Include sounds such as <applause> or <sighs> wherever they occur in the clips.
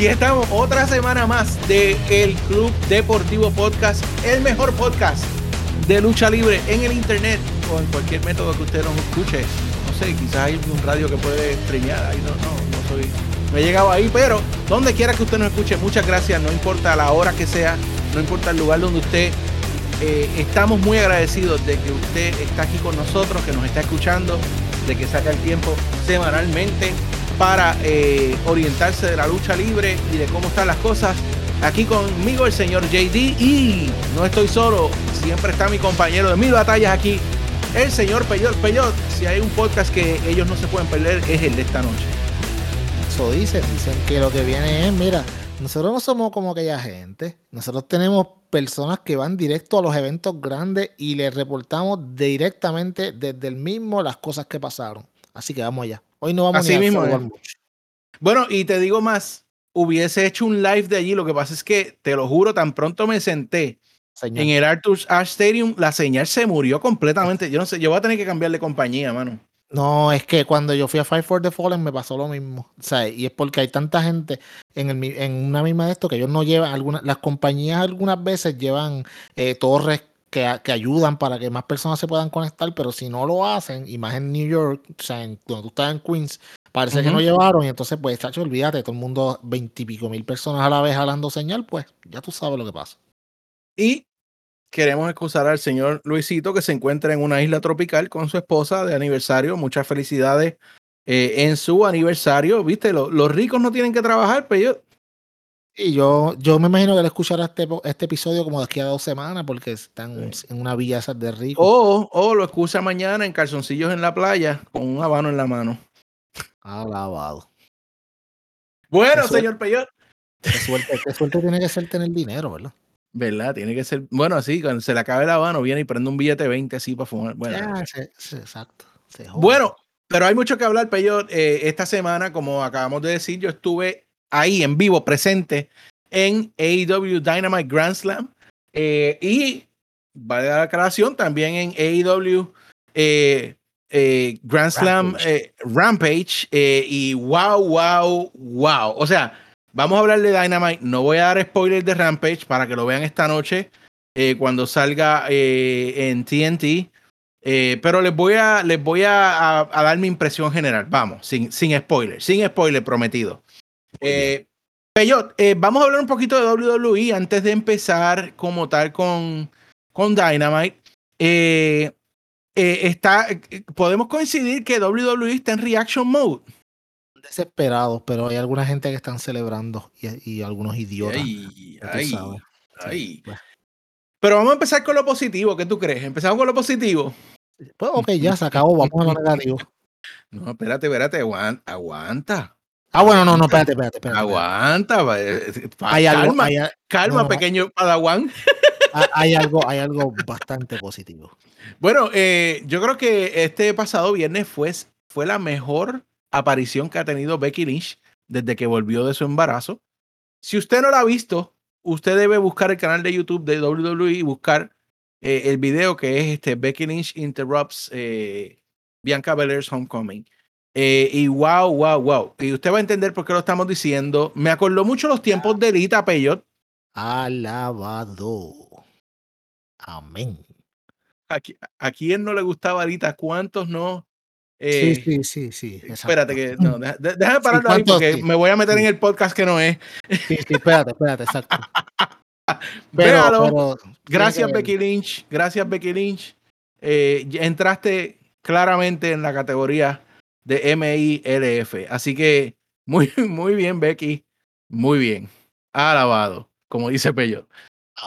Aquí estamos otra semana más de El Club Deportivo Podcast, el mejor podcast de lucha libre en el internet o en cualquier método que usted nos escuche. No sé, quizás hay un radio que puede streamear, ahí no, no, no soy, no he llegado ahí, pero donde quiera que usted nos escuche, muchas gracias, no importa la hora que sea, no importa el lugar donde usted eh, estamos muy agradecidos de que usted está aquí con nosotros, que nos está escuchando, de que saca el tiempo semanalmente para eh, orientarse de la lucha libre y de cómo están las cosas. Aquí conmigo el señor JD y no estoy solo, siempre está mi compañero de mil batallas aquí, el señor Peyot. Peyot, si hay un podcast que ellos no se pueden perder es el de esta noche. Eso dicen, dicen que lo que viene es, mira, nosotros no somos como aquella gente, nosotros tenemos personas que van directo a los eventos grandes y les reportamos directamente desde el mismo las cosas que pasaron. Así que vamos allá. Hoy no vamos Así ni a mismo jugar es. mucho. Bueno, y te digo más, hubiese hecho un live de allí, lo que pasa es que, te lo juro, tan pronto me senté Señor. en el Arthur's Ashe Stadium, la señal se murió completamente. Yo no sé, yo voy a tener que cambiar de compañía, mano. No, es que cuando yo fui a Fight for the Fallen me pasó lo mismo. O sea, y es porque hay tanta gente en, el, en una misma de esto que ellos no llevan, algunas, las compañías algunas veces llevan eh, torres que, que ayudan para que más personas se puedan conectar, pero si no lo hacen, y más en New York, o sea, en, donde tú estás en Queens, parece que Ujú. no llevaron, y entonces, pues, chacho, olvídate, todo el mundo, veintipico mil personas a la vez jalando señal, pues, ya tú sabes lo que pasa. Y queremos excusar al señor Luisito que se encuentra en una isla tropical con su esposa de aniversario. Muchas felicidades eh, en su aniversario. Viste, Lo- los ricos no tienen que trabajar, pero yo, Y yo, yo me imagino que él escuchará este, este episodio como de aquí a dos semanas, porque están Sí. en una villa esas de rico. o, o lo excusa mañana en calzoncillos en la playa con un habano en la mano. Alabado. Bueno, señor Peyot. Qué suerte, qué suerte tiene que ser tener dinero, ¿verdad? ¿Verdad? Tiene que ser. Bueno, así, cuando se le acabe el habano, viene y prende un billete 20 así para fumar. Bueno, Ya, se- se- exacto. se. Bueno, pero hay mucho que hablar, Peyot. Eh, esta semana, como acabamos de decir, yo estuve ahí en vivo, presente en AEW Dynamite Grand Slam. eh, y vale la aclaración también en AEW eh, eh, Grand Slam Rampage. eh, Rampage. y wow, wow, wow. O sea, vamos a hablar de Dynamite. No voy a dar spoilers de Rampage para que lo vean esta noche cuando salga en TNT. Pero les voy a, les voy a, a- a dar mi impresión general. Vamos, sin, sin spoiler, sin spoiler prometido. Eh, Peyot, eh, vamos a hablar un poquito de WWE antes de empezar como tal con, con Dynamite. Eh, eh, está, eh, podemos coincidir que WWE está en reaction mode. desesperados, pero hay alguna gente que están celebrando y, y algunos idiotas. Ay, ay, ay. Bueno. Pero vamos a empezar con lo positivo. ¿Qué tú crees? Empezamos con lo positivo. Pues ok, ya se acabó, vamos a lo negativo. <laughs> No, espérate, espérate, aguan- aguanta. Ah, bueno, no, no, espérate, espérate, espérate. Aguanta, va, eh, Hay algo, calma, hay, calma, no, no. pequeño Padawan. <laughs> hay- hay algo, hay algo bastante positivo. Bueno, eh, yo creo que este pasado viernes fue, fue la mejor aparición que ha tenido Becky Lynch desde que volvió de su embarazo. Si usted no la ha visto, usted debe buscar el canal de YouTube de WWE y buscar eh, el video que es este Becky Lynch Interrupts eh, Bianca Belair's Homecoming. Eh, y wow, wow, wow. Y usted va a entender por qué lo estamos diciendo. Me acordó mucho los tiempos de Lita Peyot. Alabado. Amén. Aquí, ¿A quién no le gustaba Lita? ¿Cuántos no? Sí, Eh, sí, sí, sí. exacto. Espérate que no, deja- déjame pararlo ahí ¿cuántos porque sí? me voy a meter Sí. en el podcast que no es. Sí, sí, espérate, espérate, exacto. <laughs> Véalo. pero Gracias Becky Lynch, gracias Becky Lynch. Eh, entraste claramente en la categoría de MILF, así que muy, <laughs> muy bien Becky, muy bien, alabado, como dice Pello.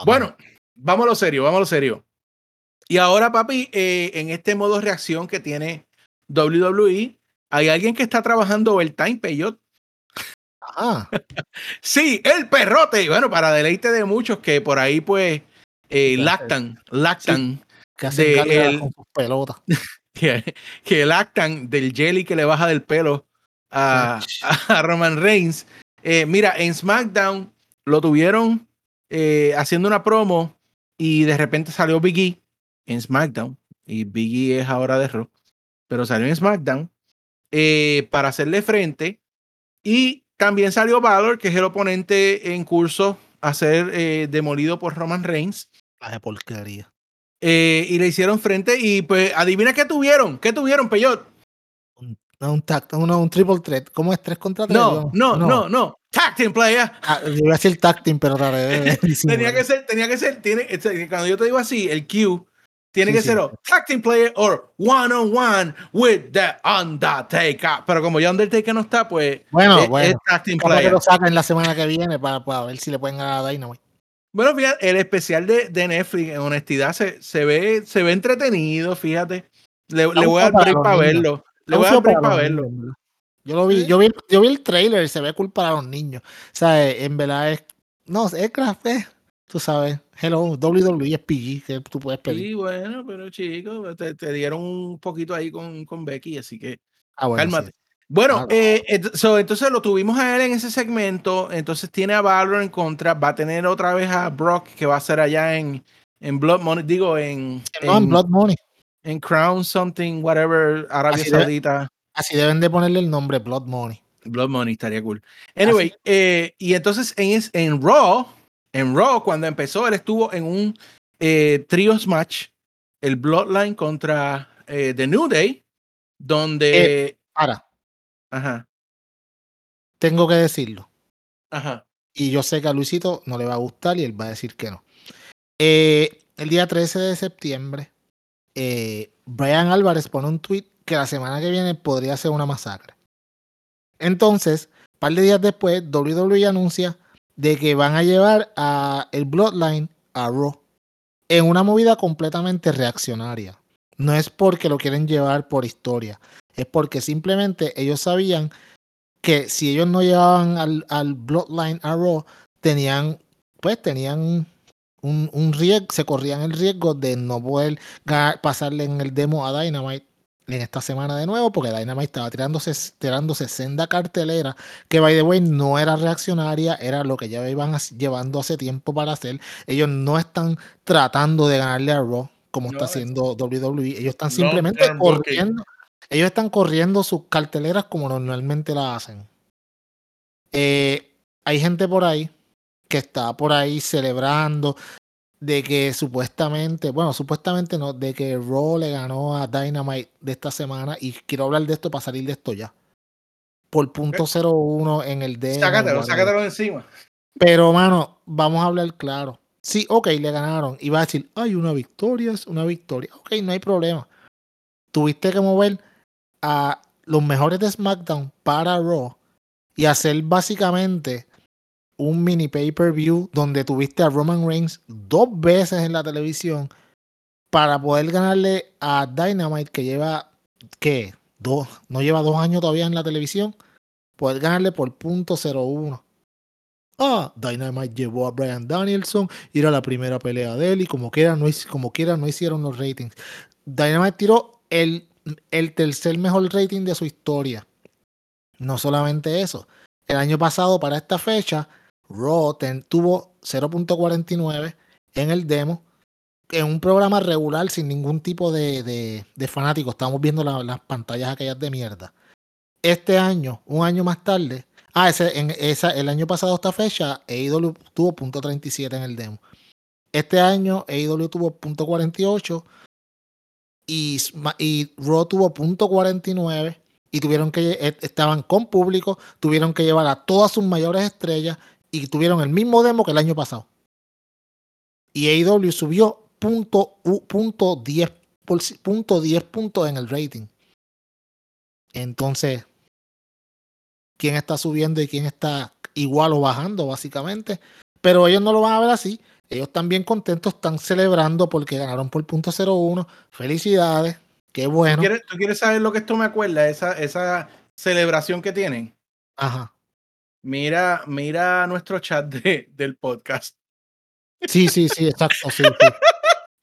Bueno, vamos a lo serio, vamos a lo serio. Y ahora, papi, eh, en este modo reacción que tiene WWE, hay alguien que está trabajando overtime, Peyot. Ajá. <laughs> Sí, el perrote. Bueno, para deleite de muchos que por ahí, pues, eh, lactan, lactan, Que hacen De el- con sus pelotas. <laughs> que, que lactan del jelly que le baja del pelo a, a Roman Reigns. Eh, mira, en SmackDown lo tuvieron eh, haciendo una promo y de repente salió Big E en SmackDown. Y Big E es ahora de Raw. Pero salió en SmackDown eh, para hacerle frente. Y también salió Valor, que es el oponente en curso a ser demolido por Roman Reigns. De porquería. Eh, y le hicieron frente y pues adivina qué tuvieron. ¿Qué tuvieron, Peyot? Un, no, un, tag, uno, un triple threat. ¿Cómo es? ¿Tres contra tres? No, no, no, no. Tag team player. Ah, yo iba a decir tag team, pero raro. <laughs> tenía que ser, tenía que ser, tiene, cuando yo te digo así, el Q tiene Sí, que sí. ser o tag team player or one on one with the Undertaker. Pero como ya Undertaker no está, pues Bueno, es, bueno. es tag team Capaz que player. lo sacan la semana que viene para, para ver si le pueden ganar a Dynamite. Bueno, fíjate, el especial de, de Netflix, en honestidad, se, se ve, se ve entretenido, fíjate. Le, le voy a dar para break verlo. Le voy a dar break para verlo. Yo lo vi, yo vi, yo vi el trailer y se ve cool para los niños. O sea, en verdad es, no, es craft, eh, tú sabes, hello, WWE es PG, que tú puedes pedir. Sí, bueno, pero chicos, te, te dieron un poquito ahí con, con Becky, así que Ah, bueno, cálmate. sí. Bueno, Claro. eh, so, entonces lo tuvimos a él en ese segmento. Entonces tiene a Valor en contra. Va a tener otra vez a Brock, que va a ser allá en, en Blood Money, digo, en, No, en en, Blood Money. en Crown Something, whatever, Arabia Así debe- Saudita. Así deben de ponerle el nombre Blood Money. Blood Money estaría cool. Anyway, eh, y entonces en, en Raw, en Raw, cuando empezó, él estuvo en un eh, trios match, el Bloodline contra eh, The New Day, donde. Ahora, ajá, tengo que decirlo. ajá. Y yo sé que a Luisito no le va a gustar y él va a decir que no. Eh, el día 13 de septiembre, eh, Brian Álvarez pone un tweet que la semana que viene podría ser una masacre. Entonces, un par de días después, WWE anuncia de que van a llevar a el Bloodline a Raw en una movida completamente reaccionaria. No es porque lo quieren llevar por historia, es porque simplemente ellos sabían que si ellos no llevaban al, al Bloodline a Raw, tenían, pues tenían un, un riesgo, se corrían el riesgo de no poder ganar- pasarle en el demo a Dynamite en esta semana de nuevo, porque Dynamite estaba tirándose, tirándose senda cartelera, que by the way no era reaccionaria, era lo que ya iban llevando hace tiempo para hacer. Ellos no están tratando de ganarle a Raw como No, está es- haciendo WWE, ellos están simplemente corriendo, ellos están corriendo sus carteleras como normalmente la hacen. Eh, hay gente por ahí que está por ahí celebrando de que supuestamente, bueno, supuestamente no, de que Raw le ganó a Dynamite de esta semana y quiero hablar de esto para salir de esto ya. Por punto 01 en el demo. Sácatelo, sácatelo de encima. Pero, mano, vamos a hablar claro. Sí, ok, le ganaron. Y va a decir, ay, una victoria es una victoria. Ok, no hay problema. Tuviste que mover a los mejores de SmackDown para Raw y hacer básicamente un mini pay-per-view donde tuviste a Roman Reigns dos veces en la televisión para poder ganarle a Dynamite que lleva, ¿qué? Dos, no lleva dos años todavía en la televisión. Poder ganarle por punto 01. Ah, Dynamite llevó a Brian Danielson, y era la primera pelea de él y como quiera no, como quiera no hicieron los ratings. Dynamite tiró el, el tercer mejor rating de su historia. No solamente eso. El año pasado, para esta fecha, Raw tuvo 0.49 en el demo, en un programa regular sin ningún tipo de, de, fanáticos. Estamos viendo la- las pantallas aquellas de mierda. Este año, un año más tarde, ah, ese, en esa, el año pasado, esta fecha, AEW tuvo .37 en el demo. Este año, AEW tuvo .48 y, y Raw tuvo .49 y tuvieron que eh, estaban con público, tuvieron que llevar a todas sus mayores estrellas y tuvieron el mismo demo que el año pasado. Y AEW subió punto, punto 10, por ci- punto 10 puntos en el rating. Entonces, quién está subiendo y quién está igual o bajando, básicamente. Pero ellos no lo van a ver así. Ellos están bien contentos, están celebrando porque ganaron por punto 01. Felicidades, qué ¿Tú, bueno. quieres, tú quieres saber lo que esto me acuerda? Esa, esa celebración que tienen. Ajá. Mira, mira nuestro chat de, del podcast. Sí, sí, sí, exacto, sí, sí.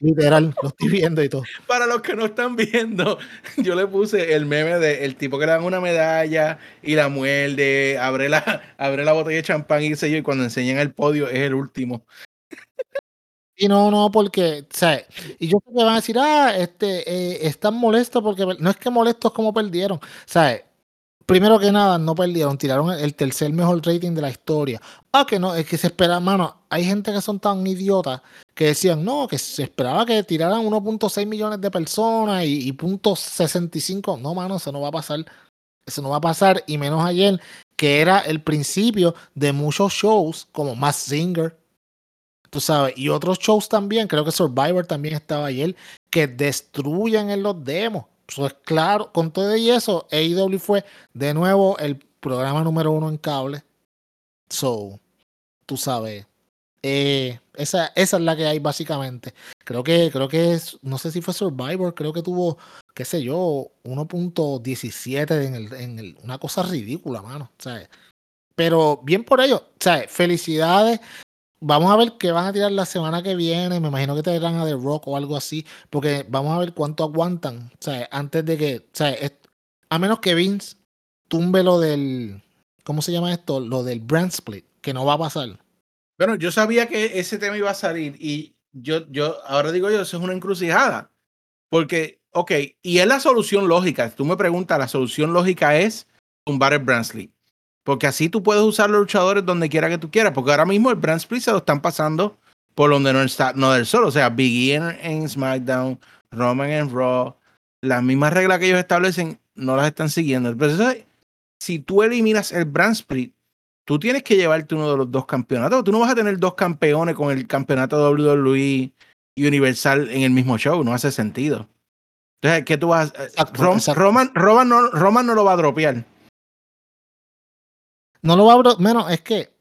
Literal, lo estoy viendo y todo. Para los que no están viendo, <laughs> yo le puse el meme de el tipo que le dan una medalla y la muerde, abre la, abre la botella de champán y qué sé yo, y cuando enseñan el podio es el último. Y no, no, porque, sea, y yo sé que van a decir, ah, este, eh, están molestos porque, per-". no es que molestos como perdieron, sea, primero que nada, no perdieron, tiraron el tercer mejor rating de la historia. Ah, que no, es que se espera, mano, hay gente que son tan idiotas que decían, no, que se esperaba que tiraran 1.6 millones de personas y, y .65. No, mano, eso no va a pasar. Eso no va a pasar, y menos ayer, que era el principio de muchos shows como Mass Singer, tú sabes, y otros shows también, creo que Survivor también estaba ayer, que destruyen en los demos. Eso es claro, con todo y eso, AEW fue de nuevo el programa número uno en cable. So, tú sabes, eh, esa, esa es la que hay básicamente. Creo que, creo que es, no sé si fue Survivor, creo que tuvo, qué sé yo, 1.17 en el, en el, una cosa ridícula, mano. ¿sabes? Pero bien por ello, ¿sabes? Felicidades. Vamos a ver qué van a tirar la semana que viene. Me imagino que te dirán a The Rock o algo así, porque vamos a ver cuánto aguantan, ¿sabes? Antes de que. A menos que Vince tumbe lo del, ¿cómo se llama esto? Lo del brand split, que no va a pasar. Bueno, yo sabía que ese tema iba a salir y yo, yo, ahora digo yo, eso es una encrucijada. Porque, ok, y es la solución lógica. Tú me preguntas, la solución lógica es tumbar el brand split. Porque así tú puedes usar los luchadores donde quiera que tú quieras. Porque ahora mismo el brand split se lo están pasando por donde no está, no del solo. O sea, Biggie en, en SmackDown, Roman en Raw. Las mismas reglas que ellos establecen no las están siguiendo. Pero si tú eliminas el brand split, tú tienes que llevarte uno de los dos campeonatos. Tú no vas a tener dos campeones con el campeonato WWE y Universal en el mismo show. No hace sentido. Entonces, ¿qué tú vas a Exacto, Rom- exacto. Roman, Roman, no, Roman no lo va a dropear. No lo va abro- menos, es que.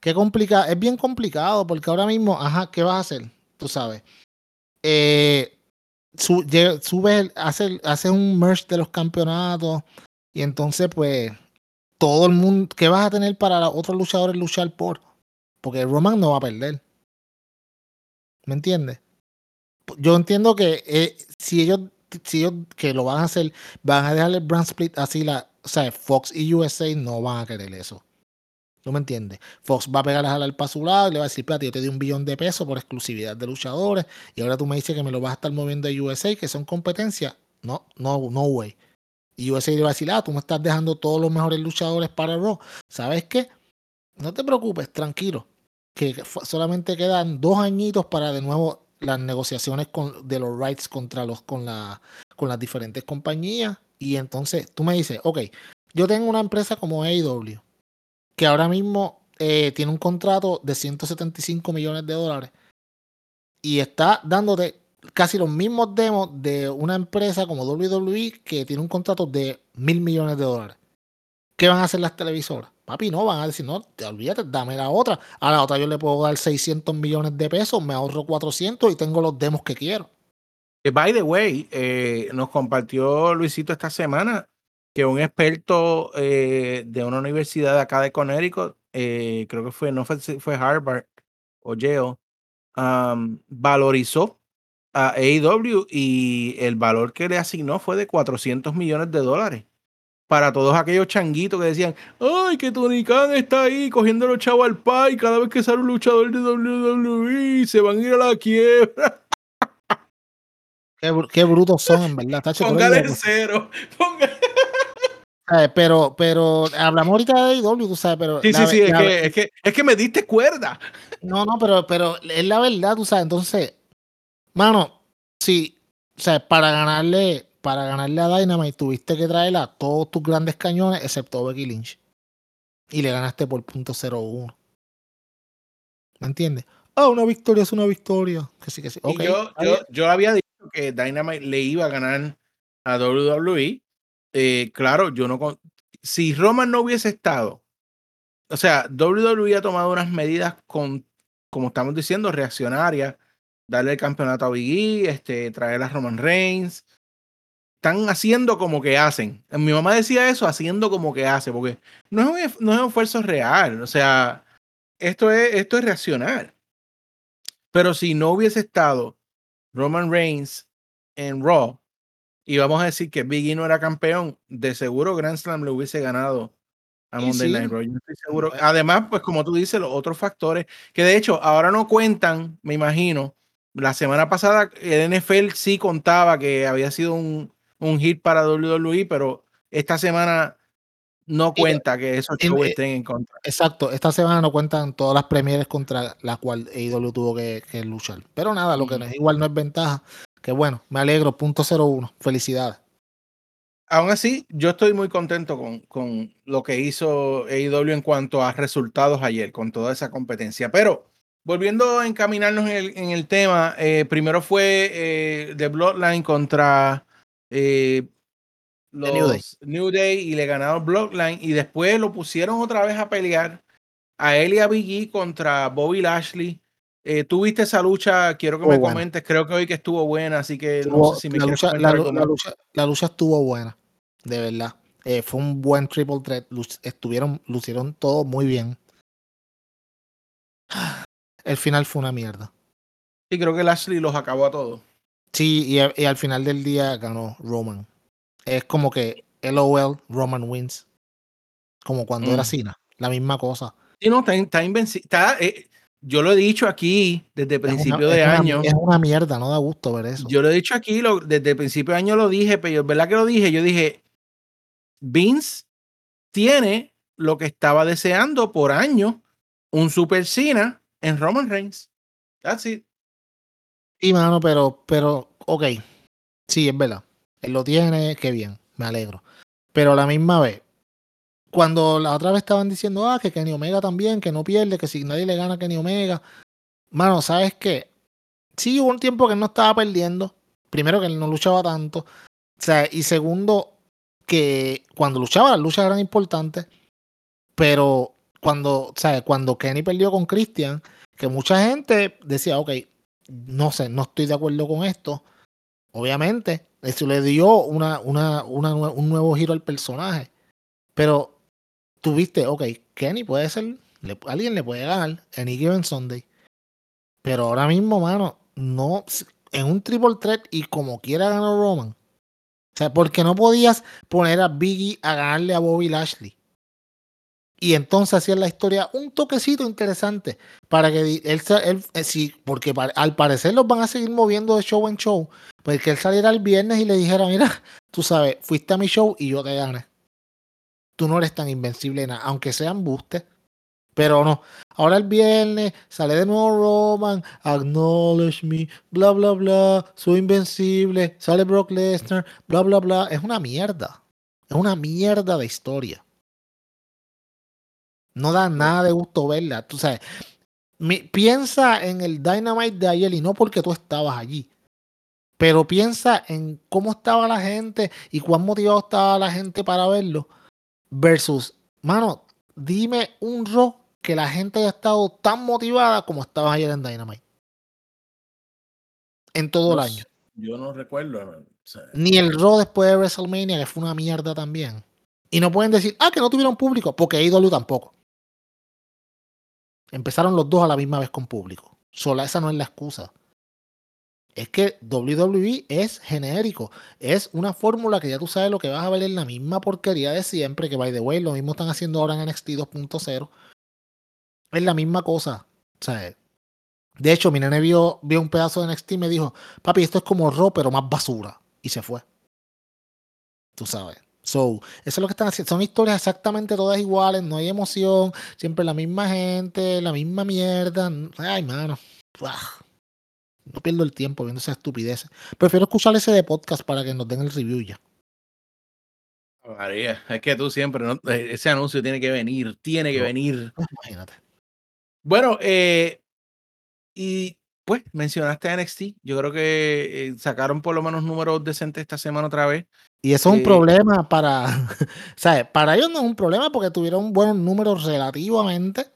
Qué complicado. Es bien complicado porque ahora mismo, ajá, ¿qué vas a hacer? Tú sabes. Eh, su- el- hace, un merge de los campeonatos y entonces, pues, todo el mundo. ¿Qué vas a tener para otros luchadores luchar por? Porque Roman no va a perder. ¿Me entiendes? Yo entiendo que eh, si ellos si ellos que lo van a hacer, van a dejar el brand split así, la, o sea, Fox y USA no van a querer eso. ¿No me entiendes? Fox va a pegar a jalar para su lado y le va a decir, espérate, yo te di un billón de pesos por exclusividad de luchadores y ahora tú me dices que me lo vas a estar moviendo a USA, que son competencia. No, no, no way. Y USA le va a decir, ah, tú me estás dejando todos los mejores luchadores para Raw. ¿Sabes qué? No te preocupes, tranquilo. Que solamente quedan dos añitos para de nuevo las negociaciones con, de los rights contra los con, la, con las diferentes compañías. Y entonces tú me dices, ok, yo tengo una empresa como AEW, que ahora mismo eh, tiene un contrato de 175 millones de dólares y está dándote casi los mismos demos de una empresa como WWE que tiene un contrato de mil millones de dólares. ¿Qué van a hacer las televisoras? Papi, no, van a decir, no, te olvídate, dame la otra. A la otra yo le puedo dar 600 millones de pesos, me ahorro 400 y tengo los demos que quiero. Que, by the way, eh, nos compartió Luisito esta semana que un experto eh, de una universidad de acá de Connecticut, eh, creo que fue, no fue, fue Harvard o Yale, valorizó a AEW y el valor que le asignó fue de 400 millones de dólares. Para todos aquellos changuitos que decían, ay, que Tony Khan está ahí cogiendo los chavos al pay cada vez que sale un luchador de WWE, se van a ir a la quiebra. Qué, qué brutos son, en verdad. tacho, Póngale loco. cero. Póngale- ¿Sabes? Pero, pero hablamos ahorita de AEW, tú sabes, pero. Sí, la sí, sí, es la que, es, que, es que me diste cuerda. No, no, pero, pero es la verdad, tú sabes. Entonces, mano, sí, o sea, para ganarle, para ganarle a Dynamite tuviste que traer a todos tus grandes cañones, excepto Becky Lynch. Y le ganaste por punto .01. ¿Me entiendes? Ah, una victoria es una victoria. Que sí, que sí. Y Ok, yo, yo, yo había dicho que Dynamite le iba a ganar a WWE. Eh, claro, yo no. Si Roman no hubiese estado, o sea, WWE ha tomado unas medidas con, como estamos diciendo, reaccionarias, darle el campeonato a Big E, este, traer a Roman Reigns. Están haciendo como que hacen. Mi mamá decía eso, haciendo como que hace, porque no es un, no es un esfuerzo real. O sea, esto es, esto es reaccionar. Pero si no hubiese estado Roman Reigns en Raw y vamos a decir que Big E no era campeón, de seguro Grand Slam le hubiese ganado a Monday sí. Night Raw. Yo estoy seguro. Bueno. Además, pues como tú dices, los otros factores que de hecho ahora no cuentan, me imagino. La semana pasada el NFL sí contaba que había sido un, un hit para WWE, pero esta semana no cuenta que esos shows estén en contra. Exacto, esta semana no cuentan todas las premieres contra las cuales AEW tuvo que, luchar. Pero nada, lo que no es igual no es ventaja. Que bueno, me alegro, punto 01. Felicidades. Aún así, yo estoy muy contento con, con lo que hizo AEW en cuanto a resultados ayer, con toda esa competencia. Pero volviendo a encaminarnos en el, en el tema, eh, primero fue eh, The Bloodline contra eh, los New Day. y le ganaron Bloodline y después lo pusieron otra vez a pelear a él y a Biggie contra Bobby Lashley. Eh, Tuviste esa lucha, quiero que me comentes, creo que hoy que estuvo buena, así que no sé si me la lucha, la, lucha, la, lucha, estuvo buena, de verdad. Eh, fue un buen triple threat, estuvieron, lucieron todo muy bien. <sighs> El final fue una mierda. Y creo que Lashley los acabó a todos. Sí, y, y al final del día ganó Roman es como que LOL, Roman wins. Como cuando era mm. Cena, la misma cosa. Sí, no, está, invencible. Eh, yo lo he dicho aquí desde principio de año. es una mierda, no da gusto ver eso. Yo lo he dicho aquí, lo, desde principio de año lo dije, pero es verdad que lo dije. Yo dije, Vince tiene lo que estaba deseando por año, un Super Cena en Roman Reigns. That's it. Sí, mano, pero, pero, ok. Sí, es verdad. Él lo tiene, qué bien, me alegro. Pero a la misma vez, cuando la otra vez estaban diciendo, ah, que Kenny Omega también, que no pierde, que si nadie le gana a Kenny Omega. Mano, ¿sabes qué? Sí, hubo un tiempo que él no estaba perdiendo. Primero, que él no luchaba tanto. O sea, y segundo, que cuando luchaba, las luchas eran importantes. Pero cuando, ¿sabes? Cuando Kenny perdió con Christian, que mucha gente decía, ok, no sé, no estoy de acuerdo con esto. Obviamente, eso le dio una, una, una, un nuevo giro al personaje. Pero tuviste, ok, Kenny puede ser, alguien le puede ganar en Given Sunday. Pero ahora mismo, mano, no, en un triple threat y como quiera ganar Roman. O sea, porque no podías poner a Biggie a ganarle a Bobby Lashley. Y entonces hacían la historia un toquecito interesante para que él, él, eh, sí, porque al parecer los van a seguir moviendo de show en show, pues que él saliera el viernes y le dijera, mira, tú sabes, fuiste a mi show y yo te gané. Tú no eres tan invencible nada, aunque sean bustes. Pero no. Ahora el viernes sale de nuevo Roman, acknowledge me, bla bla bla, soy invencible, sale Brock Lesnar, bla bla bla. Es una mierda. Es una mierda de historia. No da nada de gusto verla. Tú sabes, piensa en el Dynamite de ayer y no porque tú estabas allí. Pero piensa en cómo estaba la gente y cuán motivado estaba la gente para verlo. Versus, mano, dime un Raw que la gente haya estado tan motivada como estaba ayer en Dynamite. En todo el año. Yo no recuerdo. Ni el Raw después de WrestleMania, que fue una mierda también. Y no pueden decir, ah, que no tuvieron público, porque IW tampoco. Empezaron los dos a la misma vez con público. Sola esa no es la excusa. Es que WWE es genérico. Es una fórmula que ya tú sabes lo que vas a ver en la misma porquería de siempre. Que by the way, lo mismo están haciendo ahora en NXT 2.0. Es la misma cosa. O sea, de hecho, mi nene vio, vio un pedazo de NXT y me dijo: Papi, esto es como Raw, pero más basura. Y se fue. Tú sabes. So, eso es lo que están haciendo. Son historias exactamente todas iguales, no hay emoción, siempre la misma gente, la misma mierda. Ay, mano. No pierdo el tiempo viendo esa estupidez. Prefiero escuchar ese de podcast para que nos den el review ya. María, es que tú siempre, eh, ese anuncio tiene que venir, tiene que venir. <laughs> Imagínate. Bueno, eh, y pues mencionaste a NXT. Yo creo que eh, sacaron por lo menos números decentes esta semana otra vez. Y eso es un eh, problema para, <laughs> ¿sabes? Para ellos no es un problema porque tuvieron buenos números relativamente.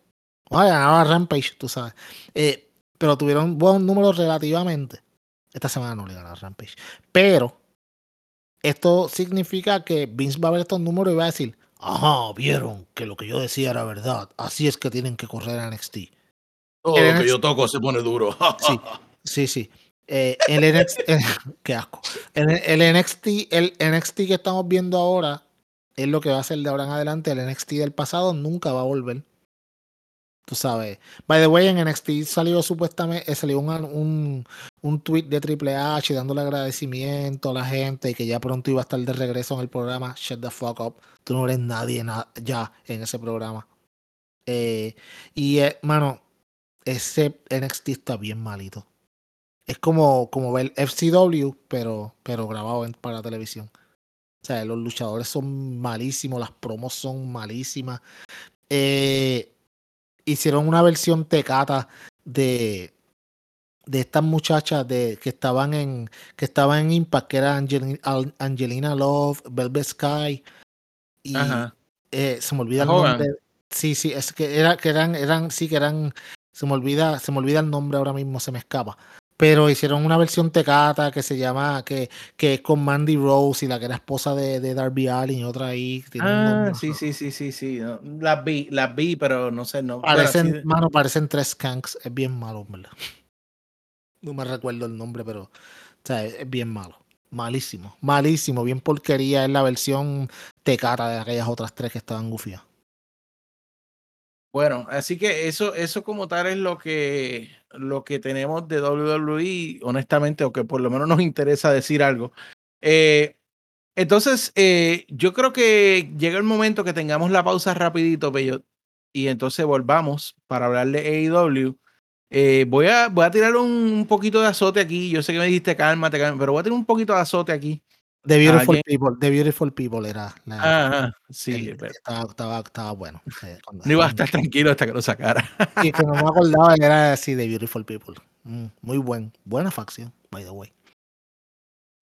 Bueno, a Rampage, tú sabes. Eh, pero tuvieron buenos números relativamente. Esta semana no le ganaron a Rampage. Pero esto significa que Vince va a ver estos números y va a decir, ajá, vieron que lo que yo decía era verdad. Así es que tienen que correr a NXT. Todo lo que yo toco se pone duro. <laughs> sí, sí, sí. Eh, el NXT, <laughs> qué asco. El, el, NXT, el NXT que estamos viendo ahora es lo que va a ser de ahora en adelante. El NXT del pasado nunca va a volver. Tú sabes. By the way, en NXT salió supuestamente, eh, salió un, un, un tweet de Triple H dándole agradecimiento a la gente y que ya pronto iba a estar de regreso en el programa. Shut the fuck up. Tú no eres nadie ya en ese programa. Eh, y, eh, mano, ese NXT está bien malito. Es como, como ver FCW, pero, pero grabado para televisión. O sea, los luchadores son malísimos, las promos son malísimas. Eh, hicieron una versión tecata de, de estas muchachas de, que estaban en que estaban en Impact, que era Angelina, Love, Velvet Sky. Y eh, se me olvida el nombre. Sí, sí, es que era, que eran, eran, sí que eran, se me olvida, se me olvida el nombre ahora mismo, se me escapa pero hicieron una versión tecata que se llama, que, que es con Mandy Rose y la que era esposa de, de Darby Allin y otra ahí. ah, sí, sí, sí, sí, sí. Las vi, las vi, pero no sé, no. Parecen, mano, parecen tres skanks, es bien malo, ¿verdad? <laughs> No me recuerdo el nombre, pero, o sea, es, bien malo. Malísimo, malísimo, bien porquería es la versión tecata de aquellas otras tres que estaban gufiadas. Bueno, así que eso, eso como tal es lo que, lo que tenemos de WWE, honestamente, o que por lo menos nos interesa decir algo. Eh, entonces, eh, yo creo que llega el momento que tengamos la pausa rapidito, Peyot, y entonces volvamos para hablar de AEW. Eh, voy, a, voy a tirar un, poquito de azote aquí. Yo sé que me dijiste cálmate, cálmate, pero voy a tirar un poquito de azote aquí. The Beautiful People, The Beautiful People era. Ajá, sí. estaba, estaba, bueno. no iba a estar tranquilo hasta que lo sacara. sí, que no me <laughs> acordaba era así, The Beautiful People. Mm, muy buen, buena facción, by the way.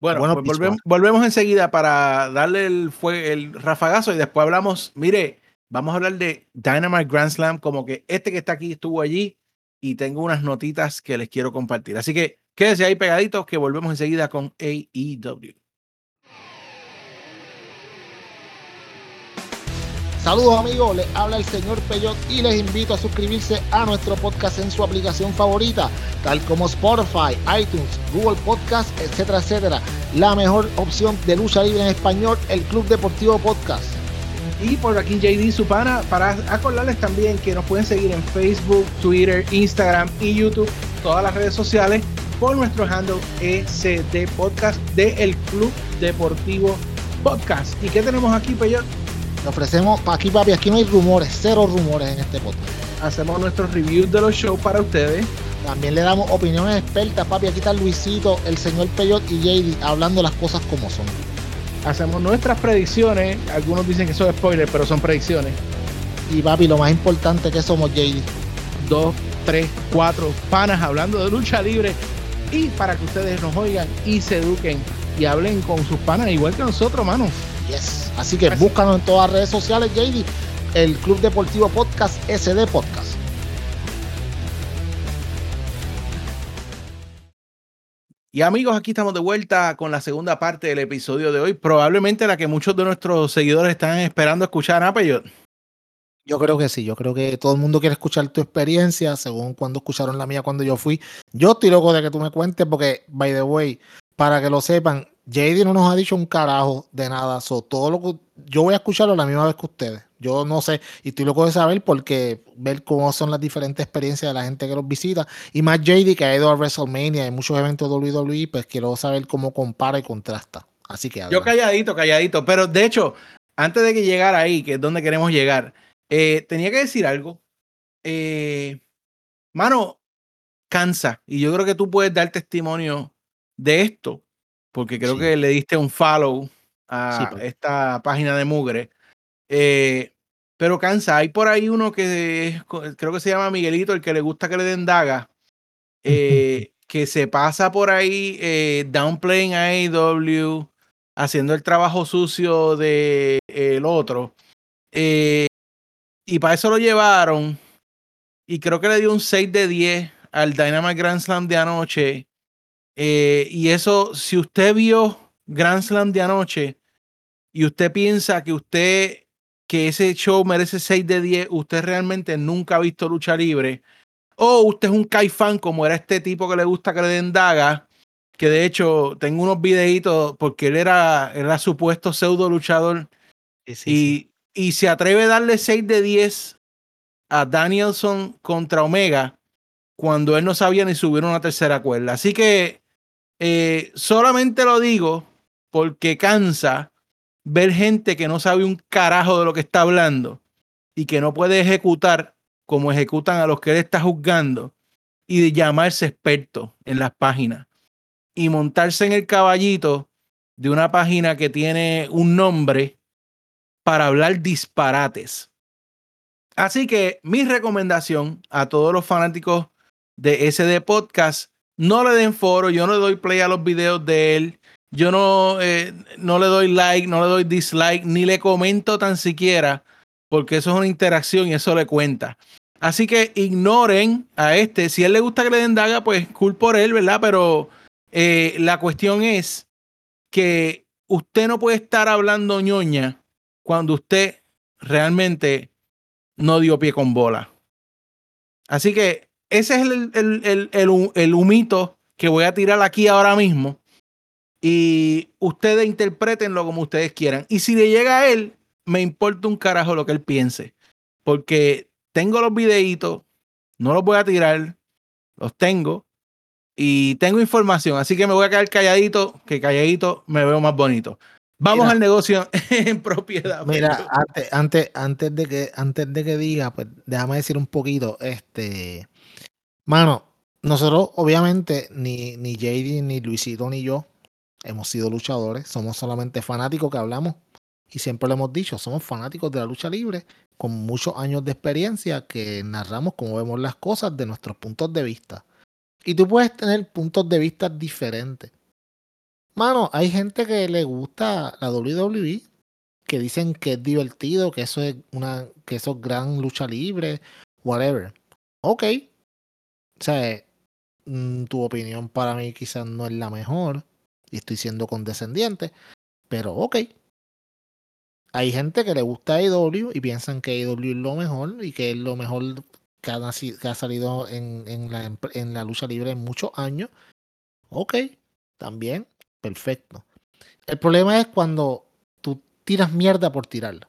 Bueno, pues volvemos, volvemos, enseguida para darle el, fue, el rafagazo y después hablamos, mire, vamos a hablar de Dynamite Grand Slam, como que este que está aquí estuvo allí y tengo unas notitas que les quiero compartir. Así que quédense ahí pegaditos que volvemos enseguida con AEW. Saludos amigos, les habla el señor Peyot y les invito a suscribirse a nuestro podcast en su aplicación favorita, tal como Spotify, iTunes, Google Podcast, etcétera, etcétera. La mejor opción de lucha libre en español, el Club Deportivo Podcast. Y por aquí JD Supana, para acordarles también que nos pueden seguir en Facebook, Twitter, Instagram y YouTube, todas las redes sociales, por nuestro handle ECD Podcast de El Club Deportivo Podcast. ¿Y qué tenemos aquí, Peyot? Le ofrecemos, aquí papi, aquí no hay rumores, cero rumores en este podcast. Hacemos nuestros reviews de los shows para ustedes. También le damos opiniones expertas, papi. Aquí está Luisito, el señor Peyot y JD hablando las cosas como son. Hacemos nuestras predicciones. Algunos dicen que son spoilers, pero son predicciones. Y papi, lo más importante que somos JD. Dos, tres, cuatro panas hablando de lucha libre. Y para que ustedes nos oigan y se eduquen y hablen con sus panas igual que nosotros, mano. Yes. Así que búscanos en todas las redes sociales, JD, el Club Deportivo Podcast, SD Podcast. Y amigos, aquí estamos de vuelta con la segunda parte del episodio de hoy. Probablemente la que muchos de nuestros seguidores están esperando escuchar, ¿no, Yo creo que sí, yo creo que todo el mundo quiere escuchar tu experiencia, según cuando escucharon la mía cuando yo fui. Yo estoy loco de que tú me cuentes, porque, by the way, para que lo sepan, JD no nos ha dicho un carajo de nada. So, todo lo que yo voy a escucharlo la misma vez que ustedes. Yo no sé, y estoy loco de saber porque ver cómo son las diferentes experiencias de la gente que los visita. Y más JD que ha ido a WrestleMania y muchos eventos de WWE, pues quiero saber cómo compara y contrasta. Así que Yo calladito, calladito. Pero de hecho, antes de que llegara ahí, que es donde queremos llegar, eh, tenía que decir algo. Eh, mano, cansa. Y yo creo que tú puedes dar testimonio de esto porque creo que le diste un follow a pues. esta página de Mugre. Eh, pero cansa, hay por ahí uno que creo que se llama Miguelito, el que le gusta que le den daga, <laughs> eh, que se pasa por ahí eh, downplaying a AEW, haciendo el trabajo sucio del el otro. y para eso lo llevaron. Y creo que le dio un 6 de 10 al Dynamite Grand Slam de anoche. Eh, y eso, si usted vio Grand Slam de anoche y usted piensa que usted, que ese show merece 6 de 10, usted realmente nunca ha visto lucha libre, o usted es un caifán como era este tipo que le gusta que le den daga, que de hecho tengo unos videitos porque él era, era supuesto pseudo luchador y, y se atreve a darle 6 de 10 a Danielson contra Omega cuando él no sabía ni subir una tercera cuerda. Así que eh, solamente lo digo porque cansa ver gente que no sabe un carajo de lo que está hablando y que no puede ejecutar como ejecutan a los que él está juzgando y de llamarse experto en las páginas y montarse en el caballito de una página que tiene un nombre para hablar disparates. Así que mi recomendación a todos los fanáticos de SD Podcast, no le den foro, yo no le doy play a los videos de él, yo no, eh, no le doy like, no le doy dislike, ni le comento tan siquiera, porque eso es una interacción y eso le cuenta. Así que ignoren a este. Si él le gusta que le den daga, pues cool por él, ¿verdad? Pero eh, la cuestión es que usted no puede estar hablando ñoña cuando usted realmente no dio pie con bola. Así que ese es el, el, el, el, humito que voy a tirar aquí ahora mismo. Y ustedes interpretenlo como ustedes quieran. Y si le llega a él, me importa un carajo lo que él piense. Porque tengo los videitos, no los voy a tirar, los tengo. Y tengo información, así que me voy a quedar calladito, que calladito me veo más bonito. Vamos al negocio <laughs> en propiedad. Mira, antes, antes, antes, de que, antes de que diga, pues déjame decir un poquito, este, mano, nosotros obviamente ni, ni JD, ni Luisito, ni yo hemos sido luchadores, somos solamente fanáticos que hablamos y siempre lo hemos dicho, somos fanáticos de la lucha libre con muchos años de experiencia que narramos cómo vemos las cosas de nuestros puntos de vista. Y tú puedes tener puntos de vista diferentes. Mano, hay gente que le gusta la WWE, que dicen que es divertido, que eso es una, que eso es gran lucha libre, whatever. Ok. O sea, mm, tu opinión para mí quizás no es la mejor, y estoy siendo condescendiente, pero ok. Hay gente que le gusta AEW y piensan que AEW es lo mejor y que es lo mejor que ha, salido en, la, en la lucha libre en muchos años. Ok, también perfecto. El problema es cuando tú tiras mierda por tirarla.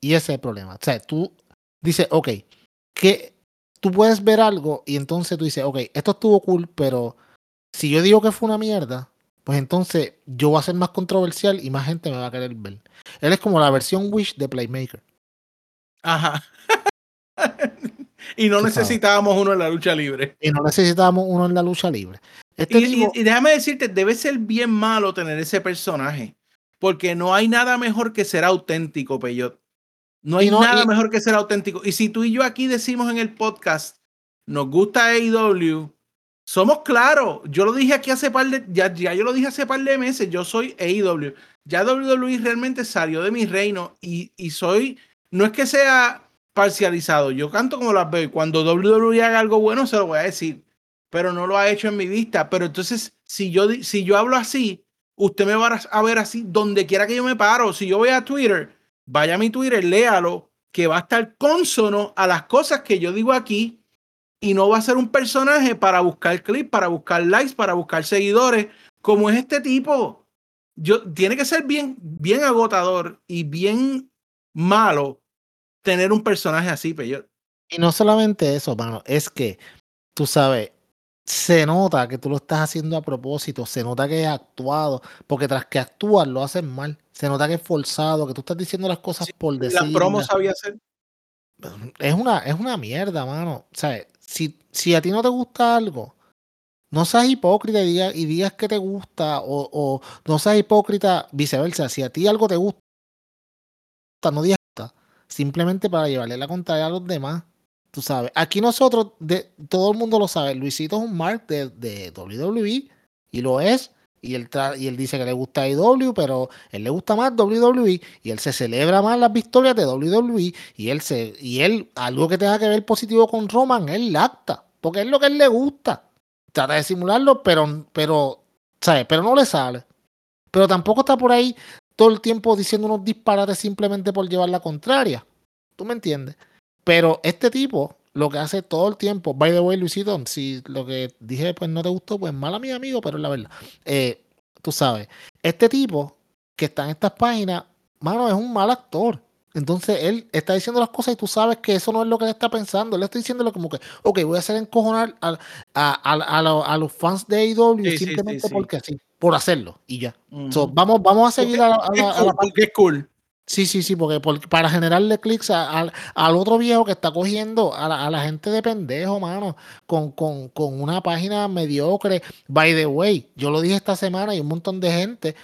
Y ese es el problema. O sea, tú dices, ok, que tú puedes ver algo y entonces tú dices, ok, esto estuvo cool, pero si yo digo que fue una mierda, pues entonces yo voy a ser más controversial y más gente me va a querer ver. Él es como la versión Wish de Playmaker. Ajá. <laughs> y no necesitábamos uno en la lucha libre. Y no necesitábamos uno en la lucha libre. Este y, déjame decirte, debe ser bien malo tener ese personaje, porque no hay nada mejor que ser auténtico, Peyot. No hay nada mejor que ser auténtico. Y si tú y yo aquí decimos en el podcast, nos gusta AEW, somos claros. Yo lo dije aquí hace par de, ya, ya yo lo dije hace par de meses, yo soy AEW. Ya WWE realmente salió de mi reino y, y soy, no es que sea parcializado, yo canto como las veo. Cuando WWE haga algo bueno, se lo voy a decir pero no lo ha hecho en mi vista. Pero entonces, si yo, si yo hablo así, usted me va a ver así donde quiera que yo me paro. Si yo voy a Twitter, vaya a mi Twitter, léalo, que va a estar consono a las cosas que yo digo aquí y no va a ser un personaje para buscar clips, para buscar likes, para buscar seguidores, como es este tipo. Yo, tiene que ser bien, bien agotador y bien malo tener un personaje así, pero Y no solamente eso, mano, es que tú sabes, se nota que tú lo estás haciendo a propósito, se nota que es actuado, porque tras que actúas lo haces mal, se nota que es forzado, que tú estás diciendo las cosas por decir. La promo sabía hacer. Es una, es una mierda, mano. O sea, si, si a ti no te gusta algo, no seas hipócrita y digas, y digas que te gusta, o, o, no seas hipócrita viceversa. Si a ti algo te gusta, no digas simplemente para llevarle la contraria a los demás. Tú sabes, aquí nosotros, de, todo el mundo lo sabe, Luisito es un mark de, WWE y lo es. Y él, y él dice que le gusta IW, pero él le gusta más WWE y él se celebra más las victorias de WWE y él se y él algo que tenga que ver positivo con Roman, él lacta, porque es lo que él le gusta. Trata de simularlo, pero pero ¿sabes? Pero no le sale. Pero tampoco está por ahí todo el tiempo diciendo unos disparates simplemente por llevar la contraria. ¿Tú me entiendes? Pero este tipo lo que hace todo el tiempo, by the way, Luisito, si lo que dije pues no te gustó, pues mala mi amigo, pero es la verdad. Eh, tú sabes, este tipo que está en estas páginas, mano, es un mal actor. Entonces él está diciendo las cosas y tú sabes que eso no es lo que él está pensando. Él está diciéndolo como que, ok, voy a hacer encojonar a, a, a, los fans de AEW simplemente porque sí, por hacerlo y ya. vamos, vamos a seguir a, la, parte. es cool. Sí, sí, sí, porque, para generarle clics al otro viejo que está cogiendo a la, gente de pendejo, mano, con, con, con, una página mediocre. By the way, yo lo dije esta semana y un montón de gente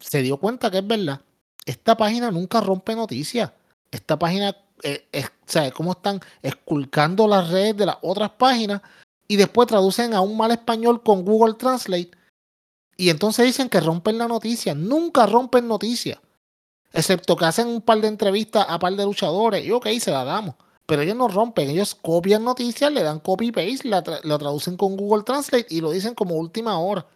se dio cuenta que es verdad. Esta página nunca rompe noticias. Esta página, eh, es, cómo están esculcando las redes de las otras páginas y después traducen a un mal español con Google Translate y entonces dicen que rompen la noticia. Nunca rompen noticias. Excepto que hacen un par de entrevistas a par de luchadores y ok, se la damos. Pero ellos no rompen, ellos copian noticias, le dan copy-paste, la, traducen con Google Translate y lo dicen como última hora.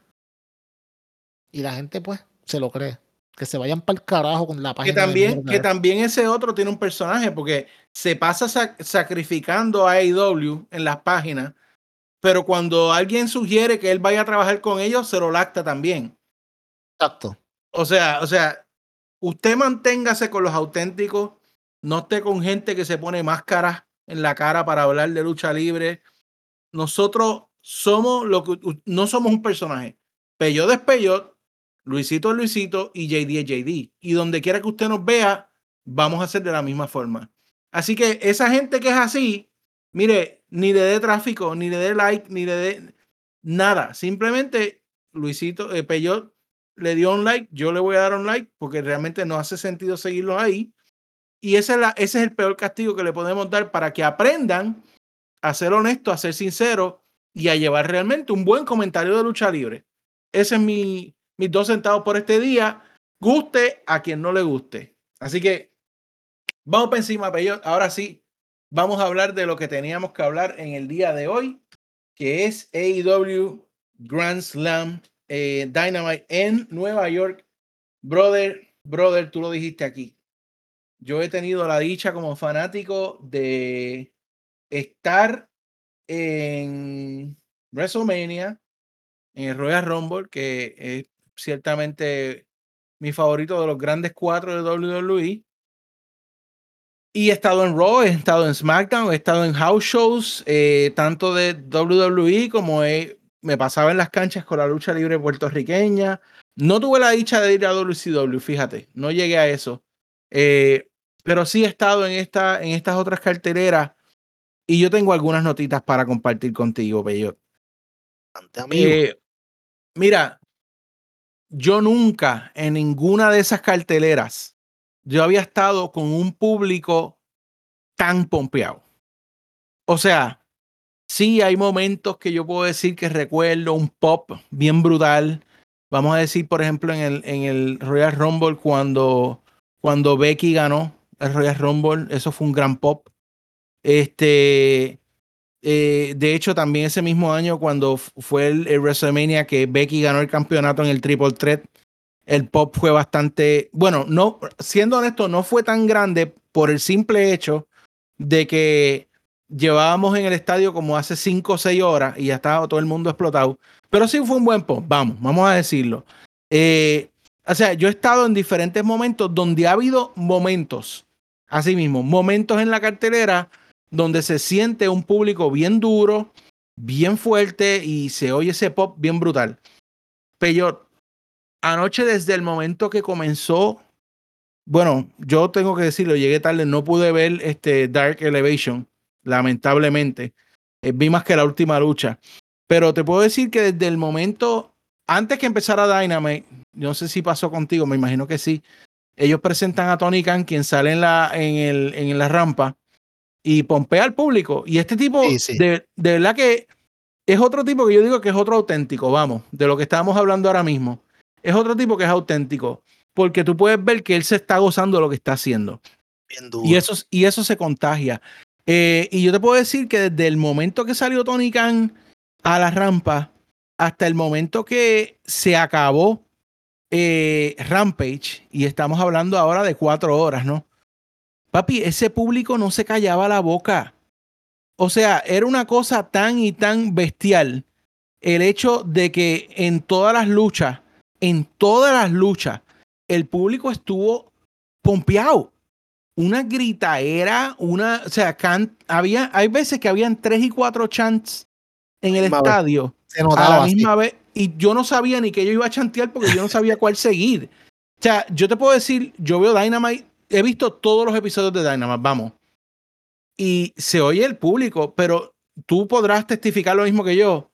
Y la gente pues se lo cree. Que se vayan para el carajo con la página. Que también, que también ese otro tiene un personaje porque se pasa sacrificando a AEW en las páginas, pero cuando alguien sugiere que él vaya a trabajar con ellos, se lo lacta también. Exacto. O sea, o sea, usted manténgase con los auténticos, no esté con gente que se pone máscaras en la cara para hablar de lucha libre. Nosotros somos lo que no somos un personaje. Peyot es Peyot, Luisito es Luisito y JD es JD. Y donde quiera que usted nos vea, vamos a hacer de la misma forma. Así que esa gente que es así, mire, ni le dé tráfico, ni le dé like, ni le dé nada. Simplemente Luisito, eh, Peyot le dio un like, yo le voy a dar un like porque realmente no hace sentido seguirlos ahí. Y ese es, el peor castigo que le podemos dar para que aprendan a ser honestos, a ser sinceros y a llevar realmente un buen comentario de lucha libre. Ese es mi, mis dos centavos por este día. Guste a quien no le guste. Así que vamos para encima, ahora sí, vamos a hablar de lo que teníamos que hablar en el día de hoy, que es AEW Grand Slam eh, Dynamite en Nueva York. Brother, brother, tú lo dijiste aquí. Yo he tenido la dicha como fanático de estar en WrestleMania, en Royal Rumble, que es ciertamente mi favorito de los grandes cuatro de WWE. Y he estado en Raw, he estado en SmackDown, he estado en house shows, eh, tanto de WWE como he me pasaba en las canchas con la lucha libre puertorriqueña. No tuve la dicha de ir a WCW, fíjate, no llegué a eso. Eh, pero sí he estado en, esta, en estas otras carteleras y yo tengo algunas notitas para compartir contigo, Peyot. Eh, mira, yo nunca en ninguna de esas carteleras yo había estado con un público tan pompeado. O sea, Sí, hay momentos que yo puedo decir que recuerdo un pop bien brutal. Vamos a decir, por ejemplo, en el, en el Royal Rumble, cuando, cuando Becky ganó el Royal Rumble, eso fue un gran pop. Este, eh, de hecho, también ese mismo año, cuando fue el, el, WrestleMania que Becky ganó el campeonato en el Triple Threat, el pop fue bastante, bueno, no, siendo honesto, no fue tan grande por el simple hecho de que llevábamos en el estadio como hace 5 o 6 horas y ya estaba todo el mundo explotado. Pero sí fue un buen pop, vamos, vamos a decirlo. Eh, o sea, yo he estado en diferentes momentos donde ha habido momentos, así mismo, momentos en la cartelera donde se siente un público bien duro, bien fuerte y se oye ese pop bien brutal. Pero anoche desde el momento que comenzó, bueno, yo tengo que decirlo, llegué tarde, no pude ver este Dark Elevation lamentablemente. Eh, vi más que la última lucha. Pero te puedo decir que desde el momento, antes que empezara Dynamite, no sé si pasó contigo, me imagino que sí, ellos presentan a Tony Khan, quien sale en la, en el, en la rampa, y pompea al público. Y este tipo, De, de verdad que es otro tipo que yo digo que es otro auténtico, vamos, de lo que estábamos hablando ahora mismo. Es otro tipo que es auténtico, porque tú puedes ver que él se está gozando de lo que está haciendo. Y eso, y eso se contagia. Eh, y yo te puedo decir que desde el momento que salió Tony Khan a la rampa hasta el momento que se acabó eh, Rampage, y estamos hablando ahora de cuatro horas, ¿no? Papi, ese público no se callaba la boca. O sea, era una cosa tan y tan bestial el hecho de que en todas las luchas, en todas las luchas, el público estuvo pompeado. Una gritaera, una, o sea, había, hay veces que habían tres y cuatro chants en el estadio a la misma vez y yo no sabía ni que yo iba a chantear porque yo no sabía cuál seguir. O sea, yo te puedo decir, yo veo Dynamite, he visto todos los episodios de Dynamite, vamos. Y se oye el público, pero tú podrás testificar lo mismo que yo.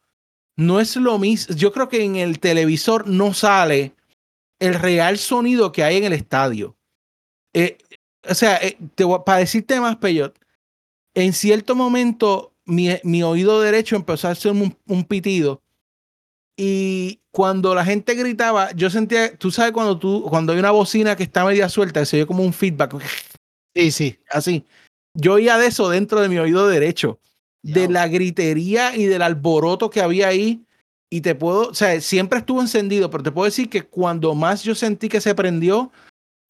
No es lo mismo. Yo creo que en el televisor no sale el real sonido que hay en el estadio. Eh, o sea, eh, para decirte más, Peyot, en cierto momento mi, mi, oído derecho empezó a hacer un, un, pitido. Y cuando la gente gritaba, yo sentía, tú sabes, cuando, tú, cuando hay una bocina que está media suelta, se oye como un feedback. Sí, sí. Así. Yo oía de eso dentro de mi oído derecho, de la gritería y del alboroto que había ahí. Y te puedo, o sea, siempre estuvo encendido, pero te puedo decir que cuando más yo sentí que se prendió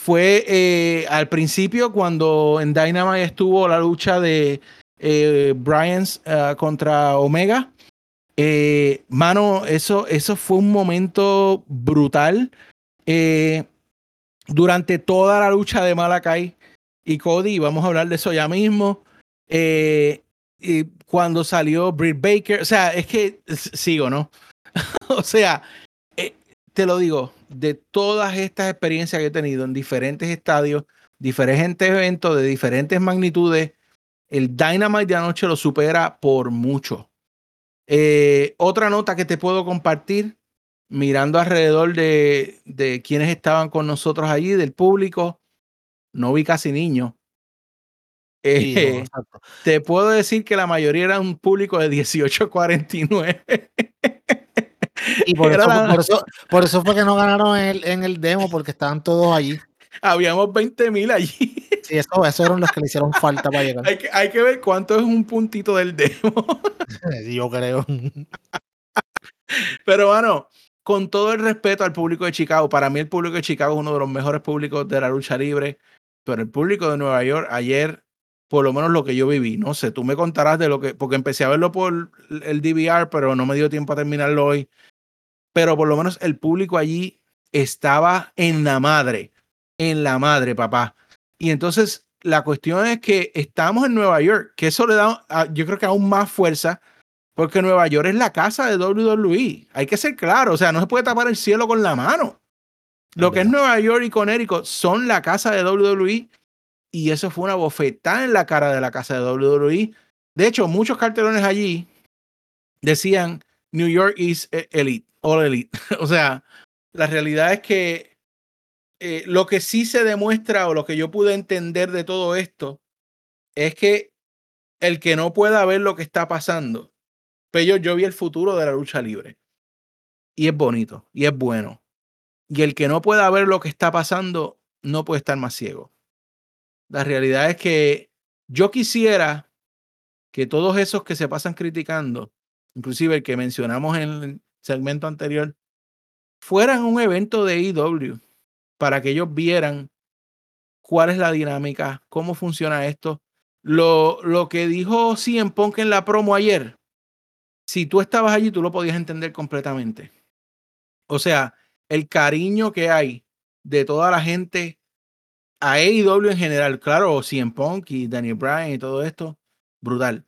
fue eh, al principio cuando en Dynamite estuvo la lucha de eh, Bryans uh, contra Omega. Eh, mano, eso, eso fue un momento brutal. Durante toda la lucha de Malakai y Cody, vamos a hablar de eso ya mismo. Y cuando salió Britt Baker, o sea, es que sigo, ¿no? <laughs> o sea, te lo digo, de todas estas experiencias que he tenido en diferentes estadios, diferentes eventos de diferentes magnitudes, el Dynamite de anoche lo supera por mucho. Eh, otra nota que te puedo compartir, mirando alrededor de, de quienes estaban con nosotros allí, del público, no vi casi niños. Eh, te puedo decir que la mayoría era un público de 18 a 49. Y por eso, por, eso, por eso, fue que no ganaron en el, en el demo, porque estaban todos allí. Habíamos 20 mil allí. Sí, eso, eso eran los que le hicieron falta para llegar. Hay que, hay que ver cuánto es un puntito del demo. <laughs> Yo creo. Pero bueno, con todo el respeto al público de Chicago, para mí el público de Chicago es uno de los mejores públicos de la lucha libre, pero el público de Nueva York ayer, por lo menos lo que yo viví, no sé, tú me contarás de lo que, porque empecé a verlo por el DVR, pero no me dio tiempo a terminarlo hoy, pero por lo menos el público allí estaba en la madre en la madre, papá. Y entonces la cuestión es que estamos en Nueva York, que eso le da, yo creo que aún más fuerza, porque Nueva York es la casa de WWE. Hay que ser claro, o sea, no se puede tapar el cielo con la mano. Lo que es Nueva York y Connecticut son la casa de WWE y eso fue una bofetada en la cara de la casa de WWE. De hecho, muchos cartelones allí decían New York is e-, elite, all elite. <laughs> o sea, la realidad es que eh, lo que sí se demuestra o lo que yo pude entender de todo esto es que el que no pueda ver lo que está pasando, pero yo, vi el futuro de la lucha libre. Y es bonito, y es bueno. Y el que no pueda ver lo que está pasando, no puede estar más ciego. La realidad es que yo quisiera que todos esos que se pasan criticando, inclusive el que mencionamos en el segmento anterior, fueran un evento de IW para que ellos vieran cuál es la dinámica, cómo funciona esto. Lo, lo que dijo CM Punk en la promo ayer, si tú estabas allí, tú lo podías entender completamente. O sea, el cariño que hay de toda la gente a AEW en general, claro, CM Punk y Daniel Bryan y todo esto, brutal.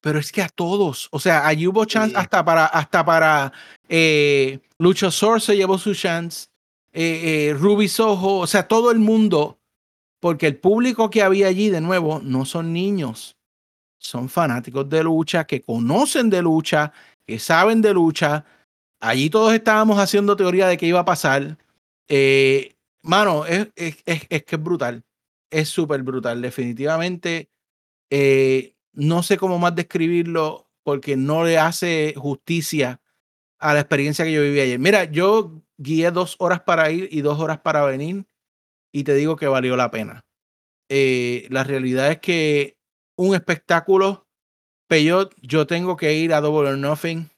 Pero es que a todos, o sea, allí hubo chance hasta para, hasta para eh, Lucho Source se llevó su chance, eh, eh, Ruby Soho, o sea, todo el mundo, porque el público que había allí, de nuevo, no son niños, son fanáticos de lucha, que conocen de lucha, que saben de lucha. Allí todos estábamos haciendo teoría de qué iba a pasar. Eh, mano, es, es, es, es, que es brutal. Es súper brutal, definitivamente. Eh, no sé cómo más describirlo porque no le hace justicia a la experiencia que yo viví ayer. Mira, yo guié dos horas para ir y dos horas para venir y te digo que valió la pena. Eh, la realidad es que un espectáculo, Peyot, yo tengo que ir a Double or Nothing,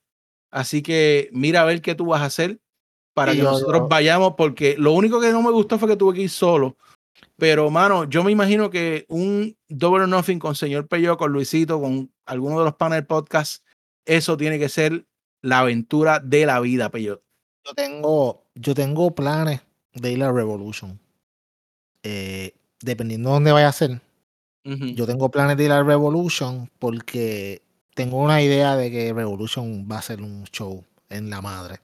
así que mira a ver qué tú vas a hacer para que nosotros vayamos, porque lo único que no me gustó fue que tuve que ir solo. Pero, mano, yo me imagino que un Double or Nothing con señor Peyot, con Luisito, con alguno de los panel podcasts, eso tiene que ser la aventura de la vida, Peyot yo tengo, yo tengo planes de ir a Revolution. Eh, dependiendo de dónde vaya a ser, yo tengo planes de ir al Revolution porque tengo una idea de que Revolution va a ser un show en la madre.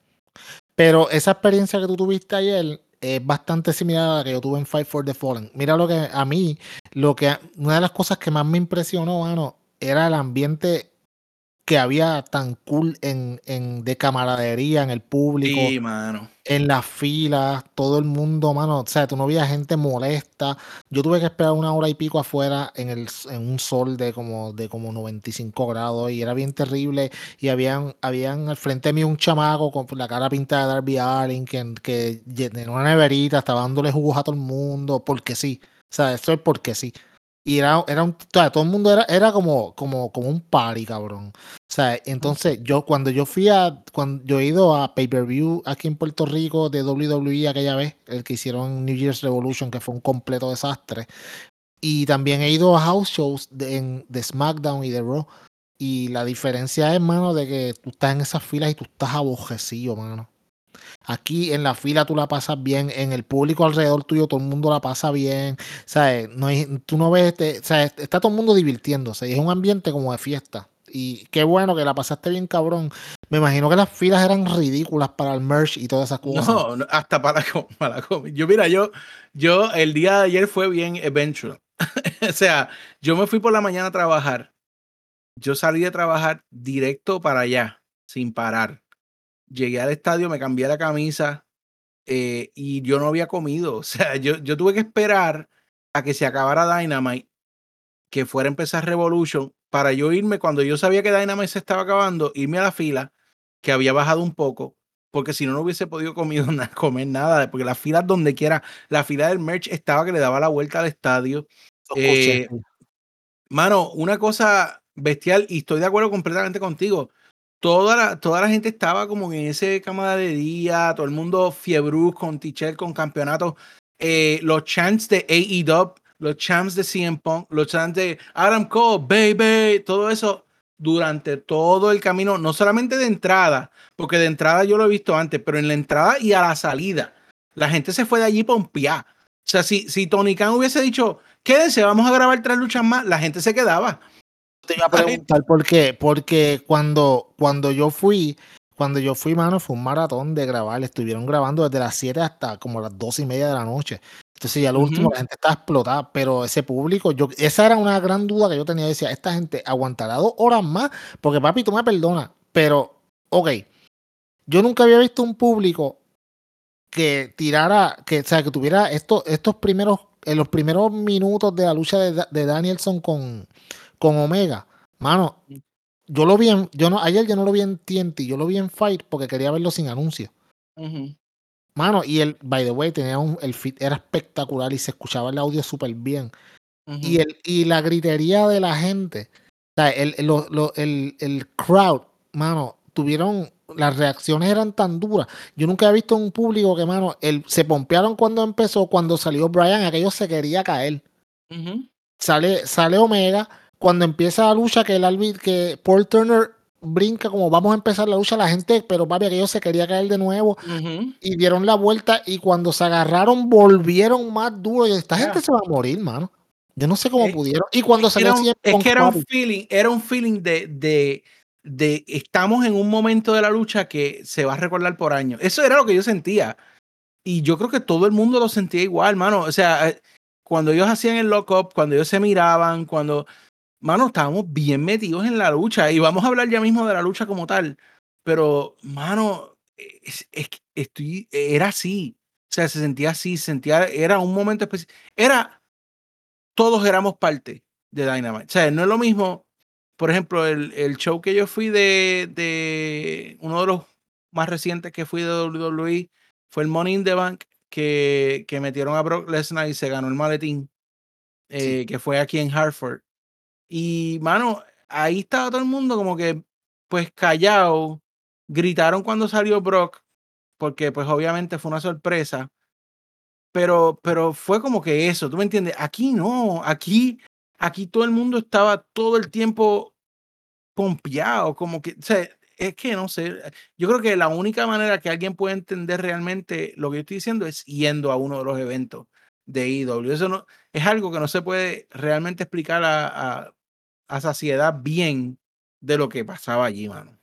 Pero esa experiencia que tú tuviste ayer es bastante similar a la que yo tuve en Fight for the Fallen. Mira lo que a mí, lo que una de las cosas que más me impresionó, mano, era el ambiente que había tan cool en, en, de camaradería en el público. Sí, mano. En las filas, todo el mundo, mano. O sea, tú no veías gente molesta. Yo tuve que esperar una hora y pico afuera en, el, en un sol de como, de como 95 grados y era bien terrible. Y habían, habían al frente de mí un chamaco con la cara pintada de Darby Allin que, que en una neverita estaba dándole jugos a todo el mundo porque sí. O sea, esto es porque sí. Y era, era un, todo el mundo era, era como, como, como un party, cabrón. O sea, entonces yo cuando yo fui a, cuando yo he ido a pay-per-view aquí en Puerto Rico de WWE aquella vez, el que hicieron New Year's Revolution, que fue un completo desastre. Y también he ido a house shows de, de SmackDown y de Raw. Y la diferencia es, mano, de que tú estás en esas filas y tú estás abojecido, mano. Aquí en la fila tú la pasas bien, en el público alrededor tuyo todo el mundo la pasa bien, ¿sabes? No tú no ves, este, ¿sabes? está todo el mundo divirtiéndose es un ambiente como de fiesta. Y qué bueno que la pasaste bien, cabrón. Me imagino que las filas eran ridículas para el merch y todas esas cosas. No, hasta para, para Yo, mira, yo, yo el día de ayer fue bien adventure. <laughs> o sea, yo me fui por la mañana a trabajar. Yo salí de trabajar directo para allá, sin parar llegué al estadio, me cambié la camisa eh, y yo no había comido. <laughs> O sea, yo, yo tuve que esperar a que se acabara Dynamite, que fuera a empezar Revolution, para yo irme cuando yo sabía que Dynamite se estaba acabando, irme a la fila, que había bajado un poco, porque si no, no hubiese podido comer, <laughs> comer nada, porque la fila donde quiera, la fila del merch estaba que le daba la vuelta al estadio. Eh, mano, una cosa bestial, y estoy de acuerdo completamente contigo toda la, toda la gente estaba como en ese día todo el mundo fiebruz con t con campeonatos. Eh, los chants de AEW, los chants de CM Punk, los chants de Adam Cole, baby, todo eso durante todo el camino, no solamente de entrada, porque de entrada yo lo he visto antes, pero en la entrada y a la salida, la gente se fue de allí pompear. O sea, si, si Tony Khan hubiese dicho, quédense, vamos a grabar tres luchas más, la gente se quedaba te iba a preguntar por qué. Porque cuando, cuando yo fui, cuando yo fui, mano, fue un maratón de grabar. Estuvieron grabando desde las 7 hasta como las 2 y media de la noche. Entonces ya lo último, la gente estaba explotada, pero ese público, yo, esa era una gran duda que yo tenía. Decía, esta gente aguantará dos horas más, porque papi, tú me perdonas, pero, ok, yo nunca había visto un público que tirara, que, o sea, que tuviera estos, estos primeros, en los primeros minutos de la lucha de, de Danielson con, con Omega, mano, yo lo vi en, yo no, ayer yo no lo vi en TNT, yo lo vi en Fight porque quería verlo sin anuncio. Mano, y el, by the way, tenía un, el fit era espectacular y se escuchaba el audio súper bien. y, el, y la gritería de la gente, o sea, el, el, el, crowd, mano, tuvieron, las reacciones eran tan duras. Yo nunca he visto un público que, mano, el, se pompearon cuando empezó, cuando salió Brian, aquello se quería caer. sale, sale Omega, cuando empieza la lucha, que el árbitro, que Paul Turner brinca como vamos a empezar la lucha, la gente, pero papi, aquello se quería caer de nuevo y dieron la vuelta y cuando se agarraron volvieron más duro y esta gente se va a morir, mano. Yo no sé cómo eh, pudieron. Y cuando salió Es que era un feeling, era un feeling de, de, de estamos en un momento de la lucha que se va a recordar por años. Eso era lo que yo sentía. Y yo creo que todo el mundo lo sentía igual, mano. O sea, eh, cuando ellos hacían el lock-up, cuando ellos se miraban, cuando mano, estábamos bien metidos en la lucha y vamos a hablar ya mismo de la lucha como tal, pero, mano, es, estoy, era así, o sea, se sentía así, sentía, era un momento especial, era, todos éramos parte de Dynamite, o sea, no es lo mismo, por ejemplo, el, el show que yo fui de, de, uno de los más recientes que fui de WWE fue el Money in the Bank, que, que metieron a Brock Lesnar y se ganó el maletín, eh, que fue aquí en Hartford. Y, mano, ahí estaba todo el mundo como que, pues, callado. Gritaron cuando salió Brock, porque, pues, obviamente fue una sorpresa. Pero, pero fue como que eso, ¿tú me entiendes? Aquí no, aquí, aquí todo el mundo estaba todo el tiempo pompeado, como que, o sea, es que no sé, yo creo que la única manera que alguien puede entender realmente lo que yo estoy diciendo es yendo a uno de los eventos de IW. Eso no, es algo que no se puede realmente explicar a, a, saciedad bien de lo que pasaba allí, mano.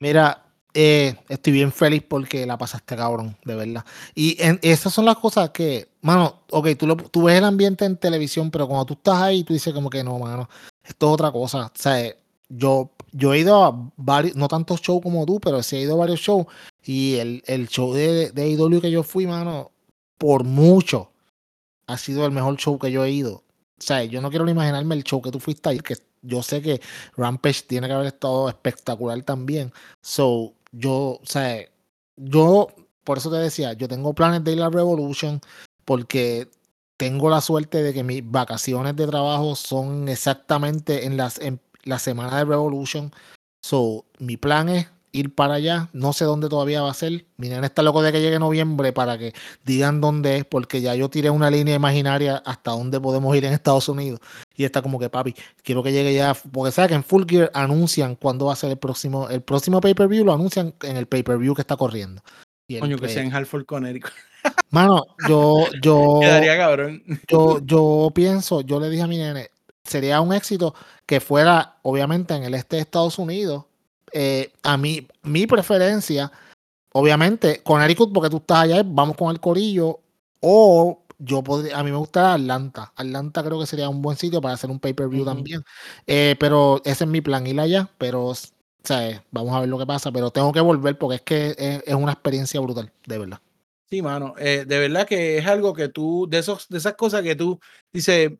Mira, eh, estoy bien feliz porque la pasaste cabrón, de verdad. Y esas son las cosas que, mano, ok, tú, lo, tú ves el ambiente en televisión, pero cuando tú estás ahí, tú dices como que no, mano, esto es otra cosa. O sea, yo, yo he ido a varios, no tantos shows como tú, pero sí he ido a varios shows. Y el, el show de, de IW que yo fui, mano, por mucho, ha sido el mejor show que yo he ido. O sea, yo no quiero ni imaginarme el show que tú fuiste ahí, que yo sé que Rampage tiene que haber estado espectacular también. So, yo, o sea, yo, por eso te decía, yo tengo planes de ir a Revolution porque tengo la suerte de que mis vacaciones de trabajo son exactamente en, las, en la semana de Revolution. So, mi plan es ir para allá. No sé dónde todavía va a ser. Mi nena está loco de que llegue noviembre para que digan dónde es, porque ya yo tiré una línea imaginaria hasta dónde podemos ir en Estados Unidos. Y está como que, papi, quiero que llegue ya, porque sabes que en Full Gear anuncian cuándo va a ser el próximo, el próximo pay-per-view, lo anuncian en el pay-per-view que está corriendo. Coño, que sea en Hartford, Connecticut. <laughs> Mano, yo, yo, <laughs> Quedaría cabrón. Yo, yo pienso, yo le dije a mi nene, sería un éxito que fuera, obviamente, en el este de Estados Unidos, eh, a mí, mi preferencia, obviamente, con Ericut, porque tú estás allá, vamos con el Corillo, o yo podría, a mí me gusta Atlanta. Atlanta creo que sería un buen sitio para hacer un pay-per-view también. Eh, pero ese es mi plan, ir allá, pero, vamos a ver lo que pasa, pero tengo que volver porque es que es, una experiencia brutal, de verdad. Sí, mano, eh, de verdad que es algo que tú, de, esos, de esas cosas que tú dices,